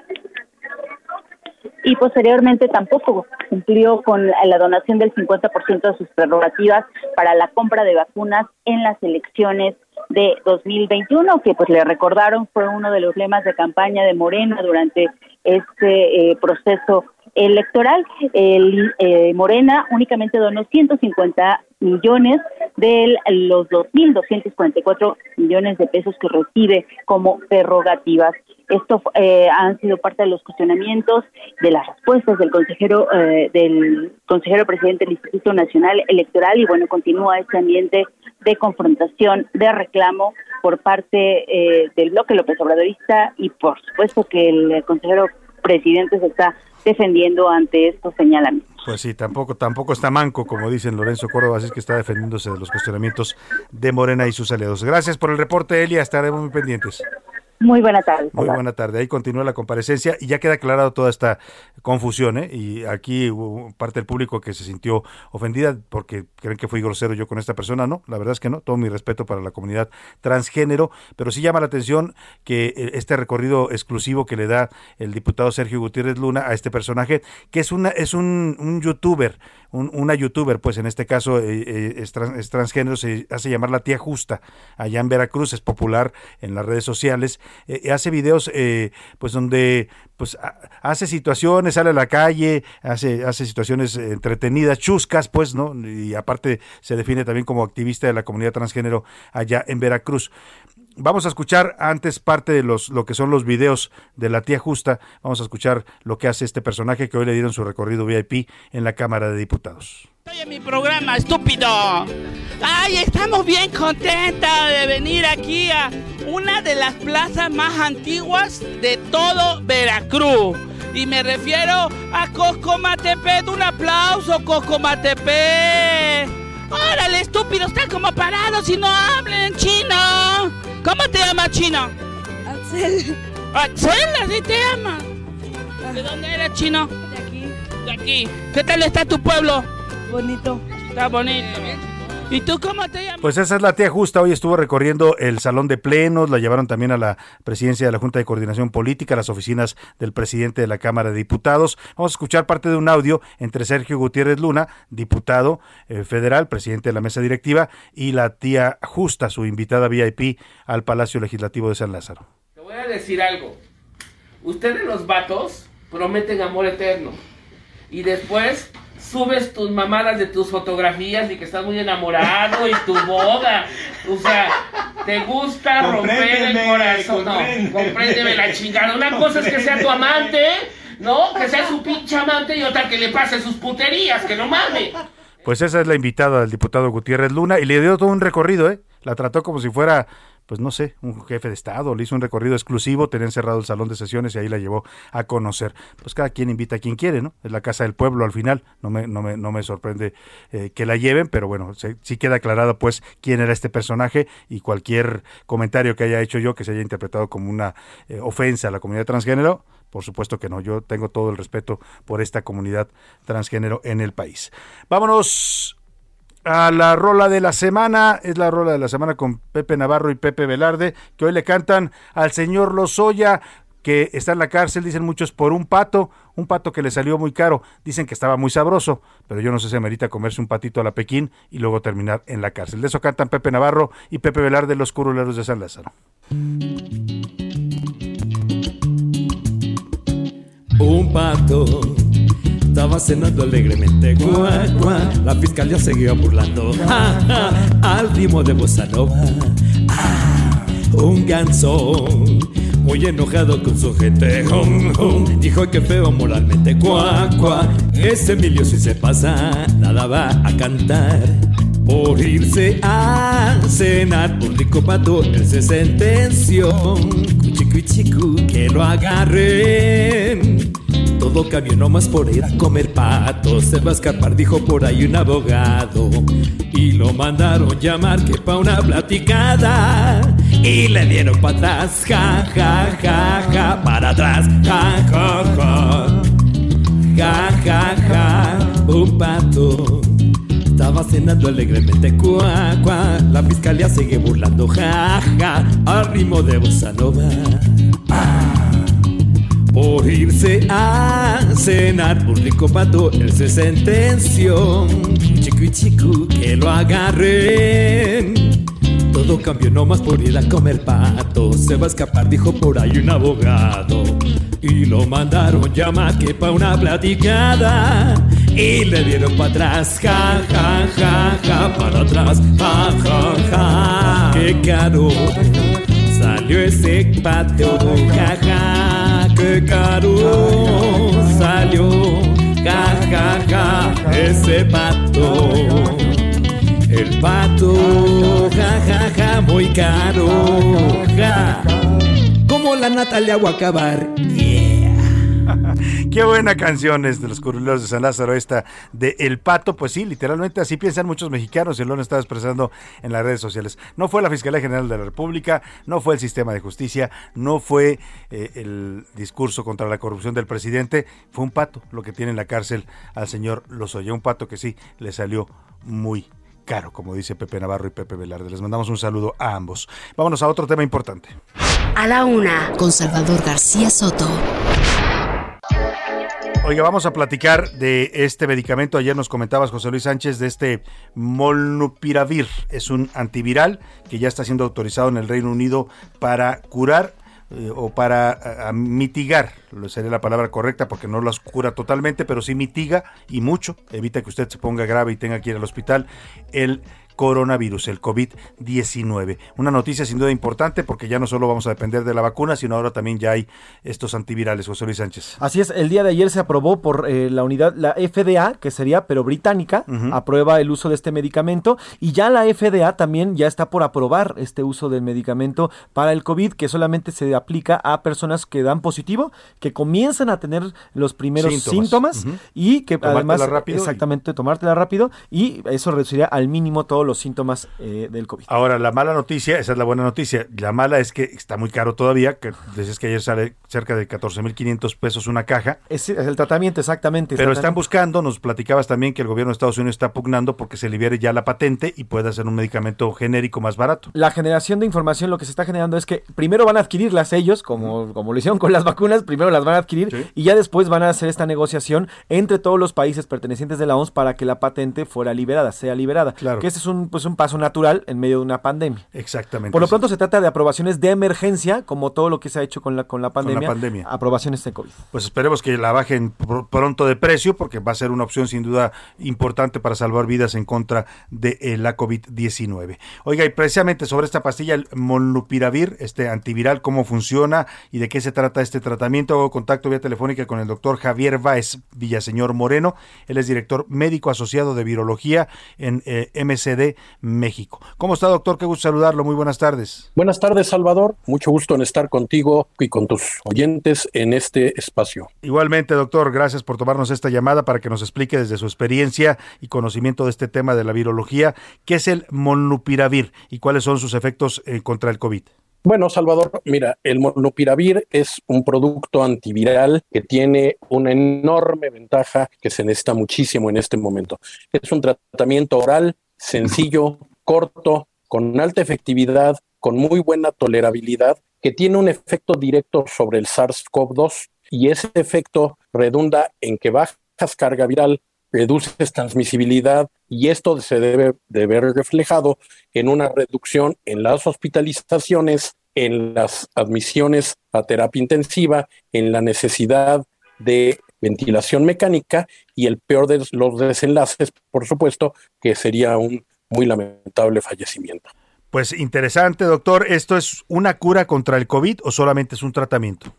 y posteriormente tampoco cumplió con la, donación del 50% de sus prerrogativas para la compra de vacunas en las elecciones de 2021, que pues le recordaron fue uno de los lemas de campaña de Morena durante este eh, proceso electoral. El eh, Morena únicamente donó 150 millones de los 2.244 millones de pesos que recibe como prerrogativas. Esto eh, han sido parte de los cuestionamientos de las respuestas del consejero eh, del consejero presidente del Instituto Nacional Electoral y bueno continúa este ambiente de confrontación, de reclamo por parte eh, del bloque López Obradorista y por supuesto que el consejero presidente se está defendiendo ante estos señalamientos. Pues sí, tampoco, tampoco está manco, como dicen Lorenzo Córdoba, así es que está defendiéndose de los cuestionamientos de Morena y sus aliados. Gracias por el reporte, Elia, estaremos muy pendientes. Muy buena tarde. Muy buena tarde. Ahí continúa la comparecencia y ya queda aclarado toda esta confusión. ¿eh? Y aquí hubo parte del público que se sintió ofendida porque creen que fui grosero yo con esta persona. No, la verdad es que no. Todo mi respeto para la comunidad transgénero, pero sí llama la atención que eh, este recorrido exclusivo que le da el diputado Sergio Gutiérrez Luna a este personaje, que es una es un, un youtuber, un- una youtuber, pues en este caso eh, eh, es, es transgénero, se hace llamar la tía justa allá en Veracruz, es popular en las redes sociales, eh, hace videos pues donde pues ha- hace situaciones, sale a la calle, hace, hace situaciones entretenidas, chuscas, pues, ¿no? Y aparte se define también como activista de la comunidad transgénero allá en Veracruz. Vamos a escuchar antes parte de los lo que son los videos de la tía justa. Vamos a escuchar lo que hace este personaje que hoy le dieron su recorrido VIP en la Cámara de Diputados. mi programa, estúpido. Ay, estamos bien contentas de venir aquí a una de las plazas más antiguas de todo Veracruz. Y me refiero a Coscomatepec. Un aplauso, Coscomatepec. Órale, estúpido, están como parados y no hablen chino. ¿Cómo te llamas chino? Axel. Axel, así te llamas. ¿De dónde eres chino? De aquí. De aquí. ¿Qué tal está tu pueblo? Bonito. Está bonito. ¿Y tú cómo te llamas? Pues esa es la tía justa. Hoy estuvo recorriendo el salón de plenos, la llevaron también a la presidencia de la Junta de Coordinación Política, las oficinas del presidente de la Cámara de Diputados. Vamos a escuchar parte de un audio entre Sergio Gutiérrez Luna, diputado eh, federal, presidente de la mesa directiva, y la tía justa, su invitada VIP al Palacio Legislativo de San Lázaro. Te voy a decir algo. Ustedes los vatos prometen amor eterno. Y después subes tus mamadas de tus fotografías y que estás muy enamorado y tu boda. O sea, te gusta romper el corazón. compréndeme. No, compréndeme la chingada. Una cosa es que sea tu amante, ¿no? Que sea su pinche amante y otra que le pase sus puterías, que no mames. Pues esa es la invitada del diputado Gutiérrez Luna y le dio todo un recorrido, ¿eh? La trató como si fuera, pues no sé, un jefe de Estado, le hizo un recorrido exclusivo, tenía encerrado el salón de sesiones y ahí la llevó a conocer. Pues cada quien invita a quien quiere, ¿no? Es la casa del pueblo al final, no me, no me, no me sorprende eh, que la lleven, pero bueno, se- sí queda aclarado pues quién era este personaje y cualquier comentario que haya hecho yo que se haya interpretado como una eh, ofensa a la comunidad transgénero, por supuesto que no, yo tengo todo el respeto por esta comunidad transgénero en el país. Vámonos a la rola de la semana, es la rola de la semana con Pepe Navarro y Pepe Velarde, que hoy le cantan al señor Lozoya, que está en la cárcel, dicen muchos, por un pato, un pato que le salió muy caro, dicen que estaba muy sabroso, pero yo no sé si amerita comerse un patito a la Pekín y luego terminar en la cárcel. De eso cantan Pepe Navarro y Pepe Velarde, los curuleros de San Lázaro. Un pato estaba cenando alegremente. Guá. La fiscalía seguía burlando. Al ritmo de bossa nova. Ah, un ganso muy enojado con su gente. Hum, hum, dijo que feo moralmente. Cuá, cuá. Ese Emilio si se pasa, nada va a cantar. Por irse a cenar un rico pato, él se sentenció. Cuchicu, chicu, que lo agarren. Todo cambió nomás por ir a comer pato. Se va a escapar, dijo por ahí un abogado. Y lo mandaron llamar que pa' una platicada. Y le dieron para atrás, ja, ja, ja, ja, para atrás, ja, ja, ja. Ja, ja, ja, un pato. Estaba cenando alegremente, cuá, cuá. La fiscalía sigue burlando, ja, ja, al ritmo de bossa nova. Por irse a cenar un rico pato, él se sentenció. Chico chico, que lo agarren. Todo cambió nomás por ir a comer pato. Se va a escapar, dijo por ahí un abogado. Y lo mandaron llamar que pa' una platicada. Y le dieron para atrás, ja, ja, ja, ja, para atrás, ja, ja, ja. Qué caro salió ese pato, ja, ja, qué caro salió, ja, ja, ja, ese pato. El pato, ja, ja, ja, muy caro, ja. La Natalia va a acabar. Qué buena canción es de los curuleros de San Lázaro esta de El Pato. Pues sí, literalmente así piensan muchos mexicanos y lo han estado expresando en las redes sociales. No fue la Fiscalía General de la República, no fue el sistema de justicia, no fue eh, el discurso contra la corrupción del presidente, fue un pato lo que tiene en la cárcel al señor Lozoya. Un pato que sí le salió muy caro, como dice Pepe Navarro y Pepe Velarde. Les mandamos un saludo a ambos. Vámonos a otro tema importante. A la una, con Salvador García Soto. Oiga, vamos a platicar de este medicamento. Ayer nos comentabas, José Luis Sánchez, de este Molnupiravir. Es un antiviral que ya está siendo autorizado en el Reino Unido para curar eh, o para a- a mitigar, sería la palabra correcta porque no las cura totalmente, pero sí mitiga y mucho, evita que usted se ponga grave y tenga que ir al hospital, el coronavirus, el COVID-19. Una noticia sin duda importante porque ya no solo vamos a depender de la vacuna, sino ahora también ya hay estos antivirales, José Luis Sánchez. Así es, el día de ayer se aprobó por eh, la unidad, la FDA, que sería, pero británica, aprueba el uso de este medicamento y ya la FDA también ya está por aprobar este uso del medicamento para el COVID, que solamente se aplica a personas que dan positivo, que comienzan a tener los primeros Síntomas. y que Tomártela además, rápido y- exactamente, tomártela rápido y eso reduciría al mínimo todos todos los síntomas eh, del COVID. Ahora, la mala noticia, esa es la buena noticia. La mala es que está muy caro todavía, que decías que ayer sale cerca de 14.500 pesos una caja. Es, es el tratamiento, exactamente. Pero Están- están buscando, nos platicabas también que el gobierno de Estados Unidos está pugnando porque se libere ya la patente y pueda ser un medicamento genérico más barato. La generación de información lo que se está generando es que primero van a adquirirlas ellos, como, como lo hicieron con las vacunas, primero las van a adquirir y ya después van a hacer esta negociación entre todos los países pertenecientes de la OMS para que la patente fuera liberada, sea liberada. Claro. Que ese es un, pues, un paso natural en medio de una pandemia. Exactamente. Por lo pronto se trata de aprobaciones de emergencia, como todo lo que se ha hecho con la, con la Con la pandemia. pandemia. Aprobaciones de COVID. Pues esperemos que la bajen pr- pronto de precio porque va a ser una opción sin duda importante para salvar vidas en contra de eh, la COVID-19. Oiga, y precisamente sobre esta pastilla, el molnupiravir, este antiviral, cómo funciona y de qué se trata este tratamiento. Hago contacto vía telefónica con el doctor Javier Báez Villaseñor Moreno. Él es director médico asociado de virología en eh, MCD México. ¿Cómo está, doctor? Qué gusto saludarlo. Muy buenas tardes. Buenas tardes, Salvador. Mucho gusto en estar contigo y con tus oyentes en este espacio. Igualmente, doctor, gracias por tomarnos esta llamada para que nos explique desde su experiencia y conocimiento de este tema de la virología, qué es el molnupiravir y cuáles son sus efectos eh, contra el COVID. Bueno, Salvador, mira, el molnupiravir es un producto antiviral que tiene una enorme ventaja que se necesita muchísimo en este momento. Es un tratamiento oral sencillo, corto, con alta efectividad, con muy buena tolerabilidad, que tiene un efecto directo sobre el SARS-CoV-2 y ese efecto redunda en que bajas carga viral, reduces transmisibilidad y esto se debe de ver reflejado en una reducción en las hospitalizaciones, en las admisiones a terapia intensiva, en la necesidad de ventilación mecánica y el peor de los desenlaces, por supuesto, que sería un muy lamentable fallecimiento. Pues interesante, doctor. ¿Esto es una cura contra el COVID o solamente es un tratamiento?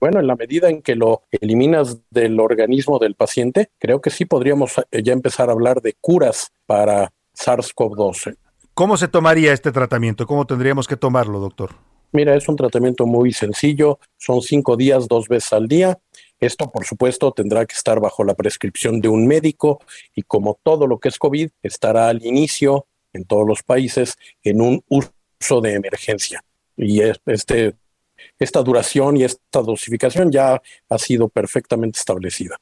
Bueno, en la medida en que lo eliminas del organismo del paciente, creo que sí podríamos eh, ya empezar a hablar de curas para SARS-CoV-2. ¿Cómo se tomaría este tratamiento? ¿Cómo tendríamos que tomarlo, doctor? Mira, es un tratamiento muy sencillo, son cinco días, dos veces al día. Esto, por supuesto, tendrá que estar bajo la prescripción de un médico y como todo lo que es COVID, estará al inicio en todos los países en un uso de emergencia. Y es- este, esta duración y esta dosificación ya ha sido perfectamente establecida.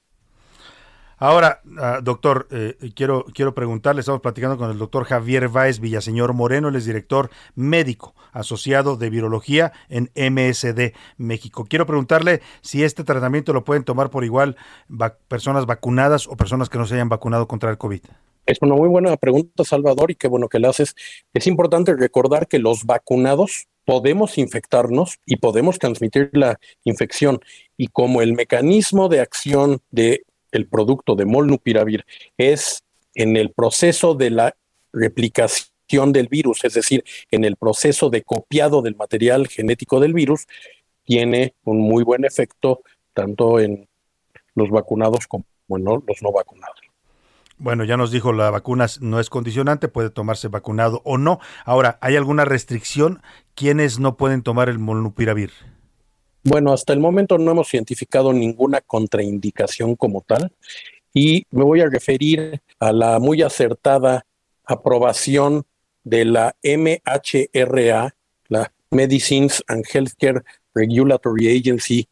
Ahora, ah, doctor, eh, quiero, quiero preguntarle, estamos platicando con el doctor Javier Báez Villaseñor Moreno, él es director médico asociado de virología en MSD México. Quiero preguntarle si este tratamiento lo pueden tomar por igual personas vacunadas o personas que no se hayan vacunado contra el COVID. Es una muy buena pregunta, Salvador, y qué bueno que la haces. Es importante recordar que los vacunados podemos infectarnos y podemos transmitir la infección. Y como el mecanismo de acción de el producto de molnupiravir es en el proceso de la replicación del virus, es decir, en el proceso de copiado del material genético del virus, tiene un muy buen efecto tanto en los vacunados como en los no vacunados. Bueno, ya nos dijo la vacuna no es condicionante, puede tomarse vacunado o no. Ahora, ¿hay alguna restricción? ¿Quiénes no pueden tomar el molnupiravir? Bueno, hasta el momento no hemos identificado ninguna contraindicación como tal y me voy a referir a la muy acertada aprobación de la MHRA, la Medicines and Healthcare Regulatory Agency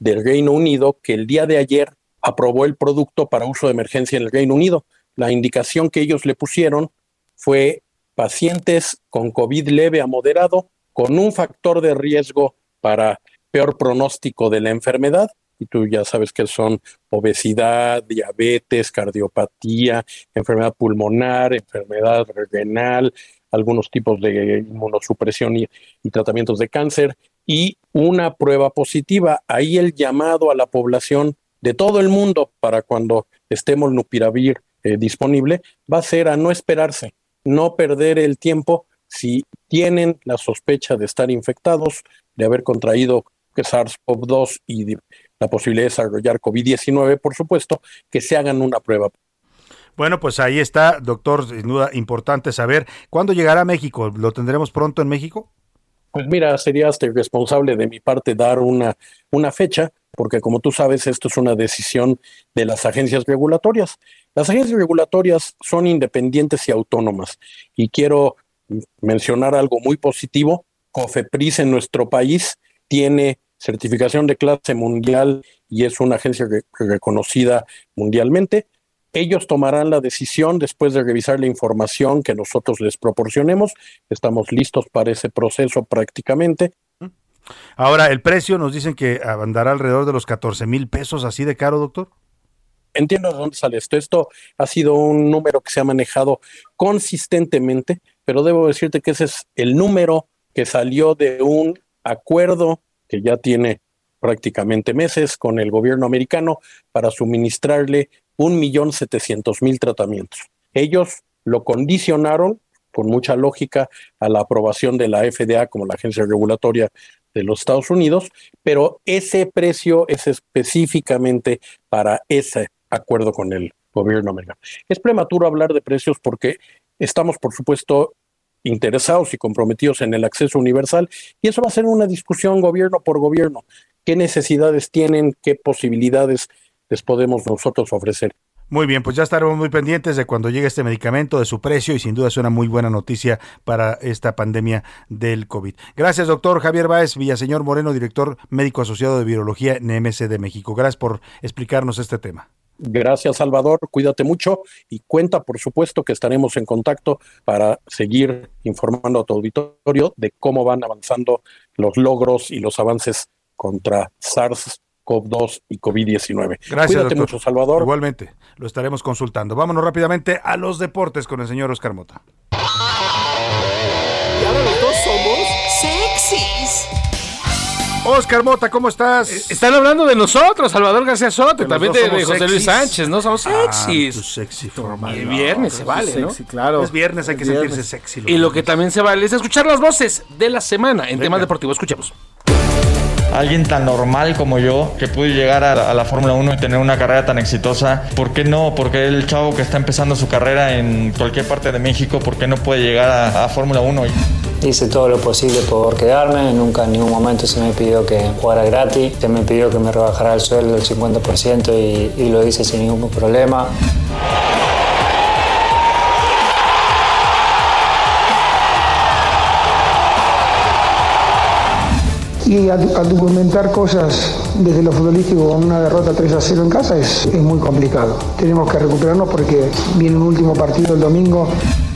del Reino Unido, que el día de ayer aprobó el producto para uso de emergencia en el Reino Unido. La indicación que ellos le pusieron fue pacientes con COVID leve a moderado, con un factor de riesgo para peor pronóstico de la enfermedad. Y tú ya sabes que son obesidad, diabetes, cardiopatía, enfermedad pulmonar, enfermedad renal, algunos tipos de inmunosupresión y, tratamientos de cáncer y una prueba positiva. Ahí el llamado a la población de todo el mundo para cuando esté molnupiravir eh, disponible va a ser a no esperarse, no perder el tiempo si tienen la sospecha de estar infectados, de haber contraído SARS-CoV-2 y la posibilidad de desarrollar COVID-19, por supuesto, que se hagan una prueba. Bueno, pues ahí está, doctor, sin duda importante saber. ¿Cuándo llegará a México? ¿Lo tendremos pronto en México? Pues mira, sería hasta irresponsable de mi parte dar una, una fecha, porque como tú sabes, esto es una decisión de las agencias regulatorias. Las agencias regulatorias son independientes y autónomas. Y quiero mencionar algo muy positivo. COFEPRIS en nuestro país tiene certificación de clase mundial y es una agencia re- reconocida mundialmente. Ellos tomarán la decisión después de revisar la información que nosotros les proporcionemos. Estamos listos para ese proceso prácticamente. Ahora, el precio nos dicen que andará alrededor de los 14 mil pesos, así de caro, doctor. Entiendo de dónde sale esto. Esto ha sido un número que se ha manejado consistentemente, pero debo decirte que ese es el número que salió de un acuerdo que ya tiene prácticamente meses con el gobierno americano para suministrarle un millón setecientos mil tratamientos. Ellos lo condicionaron con mucha lógica a la aprobación de la FDA como la agencia regulatoria de los Estados Unidos, pero ese precio es específicamente para ese acuerdo con el gobierno americano. Es prematuro hablar de precios porque estamos, por supuesto, interesados y comprometidos en el acceso universal y eso va a ser una discusión gobierno por gobierno. ¿Qué necesidades tienen? ¿Qué posibilidades les podemos nosotros ofrecer? Muy bien, pues ya estaremos muy pendientes de cuando llegue este medicamento, de su precio y sin duda es una muy buena noticia para esta pandemia del COVID. Gracias, doctor Javier Báez Villaseñor Moreno, director médico asociado de virología en MC de México. Gracias por explicarnos este tema. Gracias, Salvador. Cuídate mucho y cuenta, por supuesto, que estaremos en contacto para seguir informando a tu auditorio de cómo van avanzando los logros y los avances contra SARS-CoV-2 y COVID-19. Gracias, Cuídate doctor. mucho, Salvador. Igualmente, lo estaremos consultando. Vámonos rápidamente a los deportes con el señor Oscar Mota. Oscar Mota, ¿cómo estás? Eh, Están hablando de nosotros, Salvador García Soto, también de, José Luis. Sánchez, ¿no? Somos Ah, sexys. tu sexy forma. Y el viernes se vale, ¿no? Sexy, claro. Es viernes, hay que sentirse sexy. Y lo que también se vale es escuchar las voces de la semana en temas deportivos. Escuchemos. Alguien tan normal como yo, que pude llegar a la, a la Fórmula 1 y tener una carrera tan exitosa, ¿por qué no? Porque el chavo que está empezando su carrera en cualquier parte de México, ¿por qué no puede llegar a, a Fórmula 1? Hice todo lo posible por quedarme, nunca en ningún momento se me pidió que jugara gratis, se me pidió que me rebajara el sueldo del 50% y, y lo hice sin ningún problema. Y al, al documentar cosas desde lo futbolístico con una derrota 3 a 0 en casa es, es muy complicado. Tenemos que recuperarnos porque viene un último partido el domingo.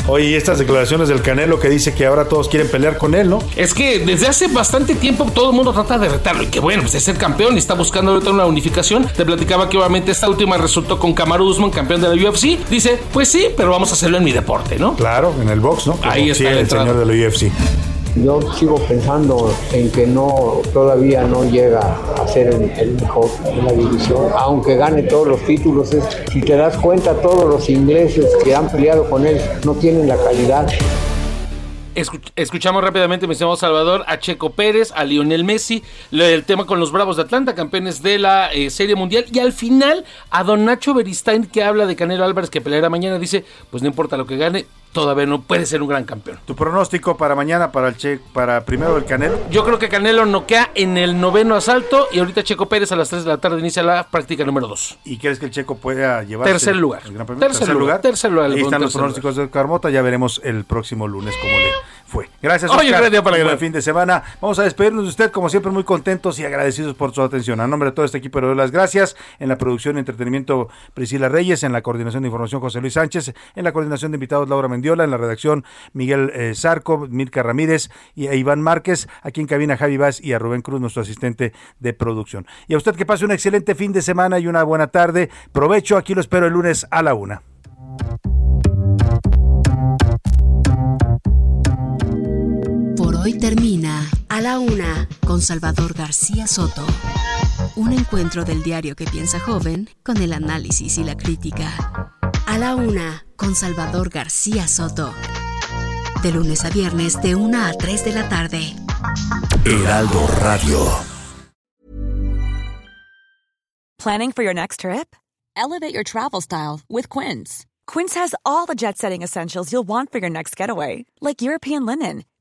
Oye, y estas declaraciones del Canelo que dice que ahora todos quieren pelear con él, ¿no? Es que desde hace bastante tiempo todo el mundo trata de retarlo. Y que bueno, pues es ser campeón y está buscando ahorita una unificación. Te platicaba que obviamente esta última resultó con Kamaru Usman, campeón de la UFC. Dice, pues sí, pero vamos a hacerlo en mi deporte, ¿no? Claro, en el box, ¿no? Como Ahí está sí, el entrada. señor de la UFC. Yo sigo pensando en que no todavía no llega a ser el, el mejor en la división, aunque gane todos los títulos. es- si te das cuenta, todos los ingleses que han peleado con él no tienen la calidad. Escuch- escuchamos rápidamente, mi estimado Salvador, a Checo Pérez, a Lionel Messi, del tema con los Bravos de Atlanta, campeones de la eh, Serie Mundial, y al final a Don Nacho Beristain, que habla de Canelo Álvarez, que peleará mañana, dice, pues no importa lo que gane, todavía no puede ser un gran campeón. Tu pronóstico para mañana, para el Che, para primero el Canelo. Yo creo que Canelo noquea en el noveno asalto, y ahorita Checo Pérez a las 3 de la tarde inicia la práctica número 2. ¿Y crees que el Checo pueda llevar Tercer lugar. Tercer lugar, tercer lugar, Ahí están los pronósticos de Carmota. Ya veremos el próximo lunes cómo le fue. Gracias, Oscar. día para buen fin de semana. Vamos a despedirnos de usted, como siempre, muy contentos y agradecidos por su atención. A nombre de todo este equipo, le doy las gracias. En la producción y entretenimiento, Priscila Reyes. En la coordinación de información, José Luis Sánchez. En la coordinación de invitados, Laura Mendiola. En la redacción, Miguel eh, Zarco, Mirka Ramírez y e Iván Márquez. Aquí en cabina, Javi Vaz y a Rubén Cruz, nuestro asistente de producción. Y a usted que pase un excelente fin de semana y una buena tarde. Provecho. Aquí lo espero el lunes a la una. Termina A la Una con Salvador García Soto. Un encuentro del diario que piensa joven con el análisis y la crítica. A la Una con Salvador García Soto. De lunes a viernes de 1 a 3 de la tarde. Heraldo Radio. Planning for your next trip? Elevate your travel style with Quince. Quince has all the jet setting essentials you'll want for your next getaway, like European linen,